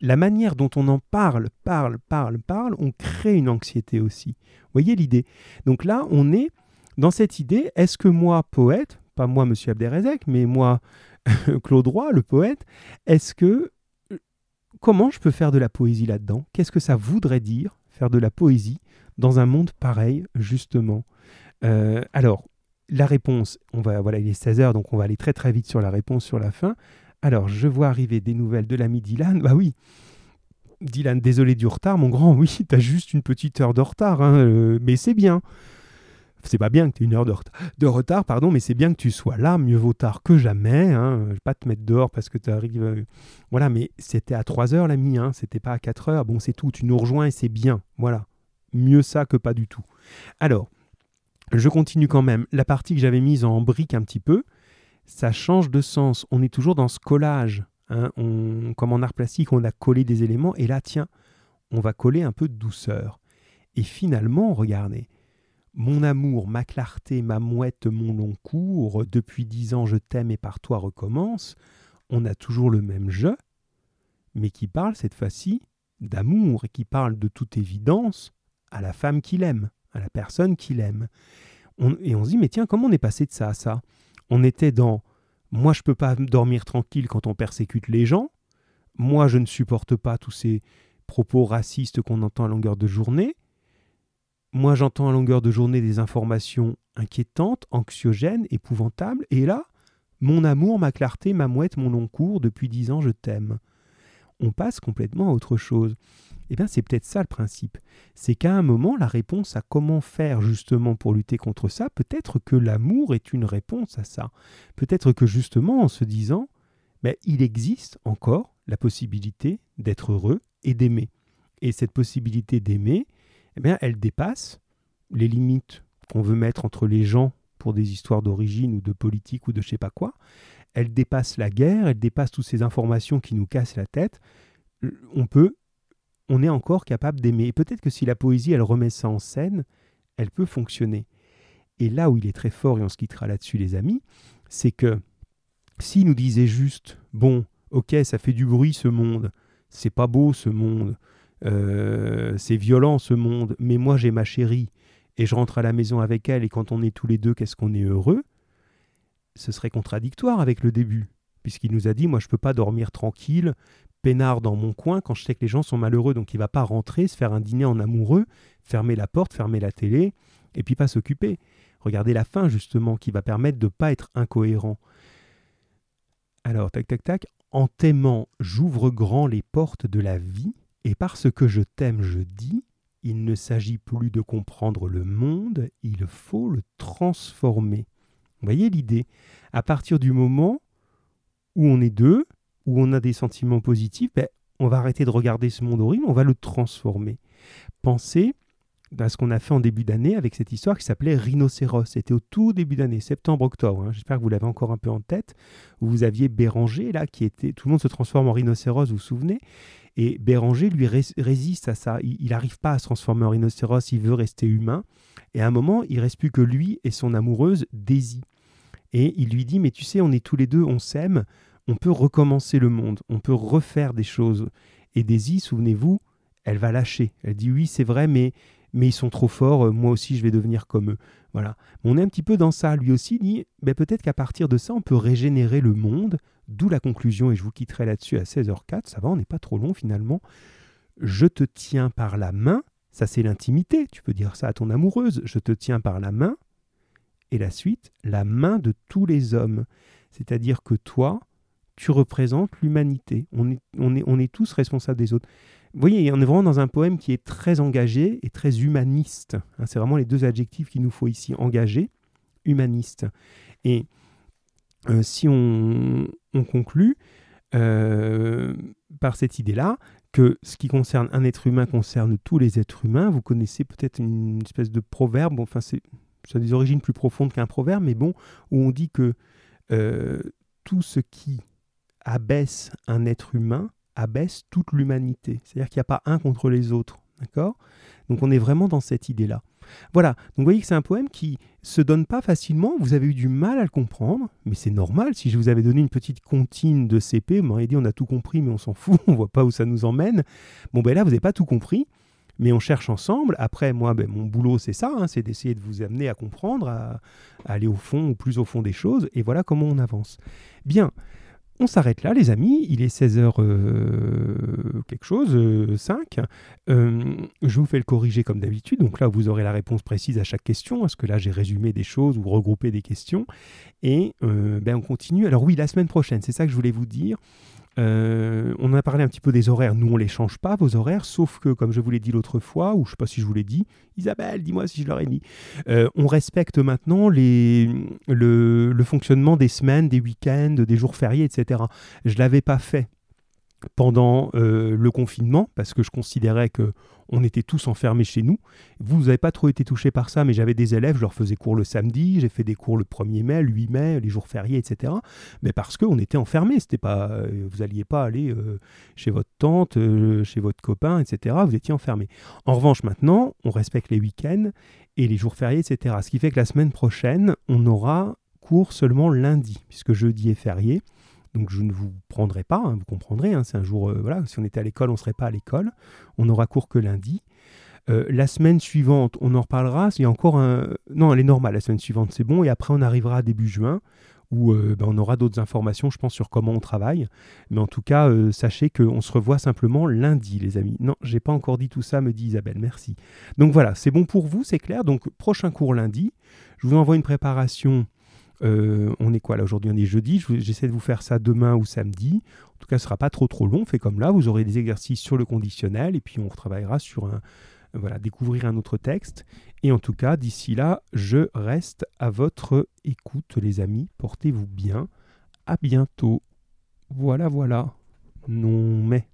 la manière dont on en parle, parle, parle, parle, on crée une anxiété aussi. Vous voyez l'idée? Donc là, on est dans cette idée, est-ce que moi, poète, pas moi, monsieur Abderrezek, mais moi, Claude Roy, le poète, est-ce que... Comment je peux faire de la poésie là-dedans? Qu'est-ce que ça voudrait dire, faire de la poésie, dans un monde pareil, justement? Euh, Alors, la réponse, on va, voilà, il est 16h, donc on va aller très très vite sur la réponse sur la fin. Alors, je vois arriver des nouvelles de l'ami Dylan. Bah oui, Dylan, désolé du retard, mon grand. Oui, t'as juste une petite heure de retard, hein, euh, mais c'est bien. C'est pas bien que tu aies une heure de, de, retard, pardon, mais c'est bien que tu sois là. Mieux vaut tard que jamais. Hein. Je vais pas te mettre dehors parce que tu arrives. Euh, voilà, mais c'était à 3 heures, l'ami. Hein. C'était pas à 4 heures. Bon, c'est tout. Tu nous rejoins et c'est bien. Voilà. Mieux ça que pas du tout. Alors, je continue quand même. La partie que j'avais mise en brique un petit peu, ça change de sens. On est toujours dans ce collage. Hein. Comme en art plastique, on a collé des éléments. Et là, tiens, on va coller un peu de douceur. Et finalement, regardez. Mon amour, ma clarté, ma mouette, mon long cours, depuis dix ans je t'aime et par toi recommence. On a toujours le même je, mais qui parle cette fois-ci d'amour et qui parle de toute évidence à la femme qu'il aime à la personne qu'il aime. et on se dit, mais tiens, comment on est passé de ça à ça? On était dans moi, je ne peux pas dormir tranquille quand on persécute les gens. Moi, je ne supporte pas tous ces propos racistes qu'on entend à longueur de journée. Moi, j'entends à longueur de journée des informations inquiétantes, anxiogènes, épouvantables. Et là, mon amour, ma clarté, ma mouette, mon long cours, depuis dix ans, je t'aime. On passe complètement à autre chose. Eh bien, c'est peut-être ça le principe. C'est qu'à un moment, la réponse à comment faire justement pour lutter contre ça, peut-être que l'amour est une réponse à ça. Peut-être que justement, en se disant, ben, il existe encore la possibilité d'être heureux et d'aimer. Et cette possibilité d'aimer, eh bien, elle dépasse les limites qu'on veut mettre entre les gens pour des histoires d'origine ou de politique ou de je sais pas quoi. Elle dépasse la guerre, elle dépasse toutes ces informations qui nous cassent la tête. On peut on est encore capable d'aimer. peut-être que si la poésie, elle remet ça en scène, elle peut fonctionner. Et là où il est très fort, et on se quittera là-dessus les amis, c'est que s'il nous disait juste, bon, ok, ça fait du bruit ce monde, c'est pas beau ce monde, euh, c'est violent ce monde, mais moi j'ai ma chérie, et je rentre à la maison avec elle, et quand on est tous les deux, qu'est-ce qu'on est heureux, ce serait contradictoire avec le début, puisqu'il nous a dit, moi je peux pas dormir tranquille, peinard dans mon coin quand je sais que les gens sont malheureux. Donc il va pas rentrer, se faire un dîner en amoureux, fermer la porte, fermer la télé, et puis pas s'occuper. Regardez la fin justement qui va permettre de ne pas être incohérent. Alors, tac, tac, tac, en t'aimant, j'ouvre grand les portes de la vie, et parce que je t'aime, je dis, il ne s'agit plus de comprendre le monde, il faut le transformer. Vous voyez l'idée? À partir du moment où on est deux, où on a des sentiments positifs, ben, on va arrêter de regarder ce monde horrible, on va le transformer. Pensez à ce qu'on a fait en début d'année avec cette histoire qui s'appelait Rhinocéros. C'était au tout début d'année, septembre-octobre. Hein. J'espère que vous l'avez encore un peu en tête. Où vous aviez Béranger, là, qui était. Tout le monde se transforme en rhinocéros, vous vous souvenez? Et Béranger, lui, résiste à ça. Il n'arrive pas à se transformer en rhinocéros, il veut rester humain. Et à un moment, il reste plus que lui et son amoureuse, Daisy. Et il lui dit Mais tu sais, on est tous les deux, on s'aime, on peut recommencer le monde, on peut refaire des choses. Et Daisy, souvenez-vous, elle va lâcher. Elle dit Oui, c'est vrai, mais mais ils sont trop forts, euh, moi aussi je vais devenir comme eux. Voilà. On est un petit peu dans ça. Lui aussi dit, ben peut-être qu'à partir de ça, on peut régénérer le monde, d'où la conclusion, et je vous quitterai là-dessus à 16h04, ça va, on n'est pas trop long finalement. Je te tiens par la main, ça c'est l'intimité, tu peux dire ça à ton amoureuse, je te tiens par la main, et la suite, la main de tous les hommes. C'est-à-dire que toi, tu représentes l'humanité. On est, on, est, on est tous responsables des autres. Vous voyez, on est vraiment dans un poème qui est très engagé et très humaniste. Hein, c'est vraiment les deux adjectifs qu'il nous faut ici, engagé, humaniste. Et euh, si on, conclut euh, par cette idée-là, que ce qui concerne un être humain concerne tous les êtres humains, vous connaissez peut-être une espèce de proverbe, enfin c'est, ça a des origines plus profondes qu'un proverbe, mais bon, où on dit que euh, tout ce qui abaisse un être humain abaisse toute l'humanité. C'est-à-dire qu'il n'y a pas un contre les autres. D'accord? Donc on est vraiment dans cette idée-là. Voilà, donc vous voyez que c'est un poème qui se donne pas facilement, vous avez eu du mal à le comprendre, mais c'est normal, si je vous avais donné une petite comptine de CP, vous m'auriez dit on a tout compris mais on s'en fout, on voit pas où ça nous emmène. Bon ben là vous n'avez pas tout compris, mais on cherche ensemble. Après moi, ben, mon boulot c'est ça, hein, c'est d'essayer de vous amener à comprendre, à, à, aller au fond ou plus au fond des choses, et voilà comment on avance. Bien, on s'arrête là, les amis. Il est 16h euh, quelque chose, 5. Euh, euh, je vous fais le corriger comme d'habitude. Donc là, vous aurez la réponse précise à chaque question. Parce que là, j'ai résumé des choses ou regroupé des questions? Et ben, on continue. Alors oui, la semaine prochaine, c'est ça que je voulais vous dire. Euh, on a parlé un petit peu des horaires. Nous, on les change pas, vos horaires, sauf que, comme je vous l'ai dit l'autre fois, ou je ne sais pas si je vous l'ai dit, Isabelle, dis-moi si je leur ai dit, euh, on respecte maintenant le, le, fonctionnement des semaines, des week-ends, des jours fériés, etc. Je ne l'avais pas fait pendant euh, le confinement, parce que je considérais que on était tous enfermés chez nous. Vous, n'avez pas trop été touché par ça, mais j'avais des élèves, je leur faisais cours le samedi, j'ai fait des cours le 1er mai, le 8 mai, les jours fériés, etc. Mais parce qu'on était enfermés, c'était pas, euh, vous n'alliez pas aller euh, chez votre tante, chez votre copain, etc. Vous étiez enfermés. En revanche, maintenant, on respecte les week-ends et les jours fériés, etc. Ce qui fait que la semaine prochaine, on aura cours seulement lundi, puisque jeudi est férié. Donc je ne vous prendrai pas, hein, vous comprendrez, hein, c'est un jour, euh, voilà, si on était à l'école, on ne serait pas à l'école, on n'aura cours que lundi. Euh, la semaine suivante, on en reparlera, il y a encore un... Non, elle est normale, la semaine suivante c'est bon, et après on arrivera début juin, où euh, ben, on aura d'autres informations, je pense, sur comment on travaille. Mais en tout cas, sachez qu'on se revoit simplement lundi, les amis. Non, j'ai pas encore dit tout ça, me dit Isabelle, merci. Donc voilà, c'est bon pour vous, c'est clair. Donc prochain cours lundi. Je vous envoie une préparation euh, on est quoi là aujourd'hui? On est jeudi. J'essaie de vous faire ça demain ou samedi. En tout cas, ce sera pas trop trop long. Fait comme là, vous aurez des exercices sur le conditionnel et puis on retravaillera sur un voilà découvrir un autre texte. Et en tout cas, d'ici là, je reste à votre écoute, les amis. Portez-vous bien. À bientôt. Voilà, voilà. Non mais.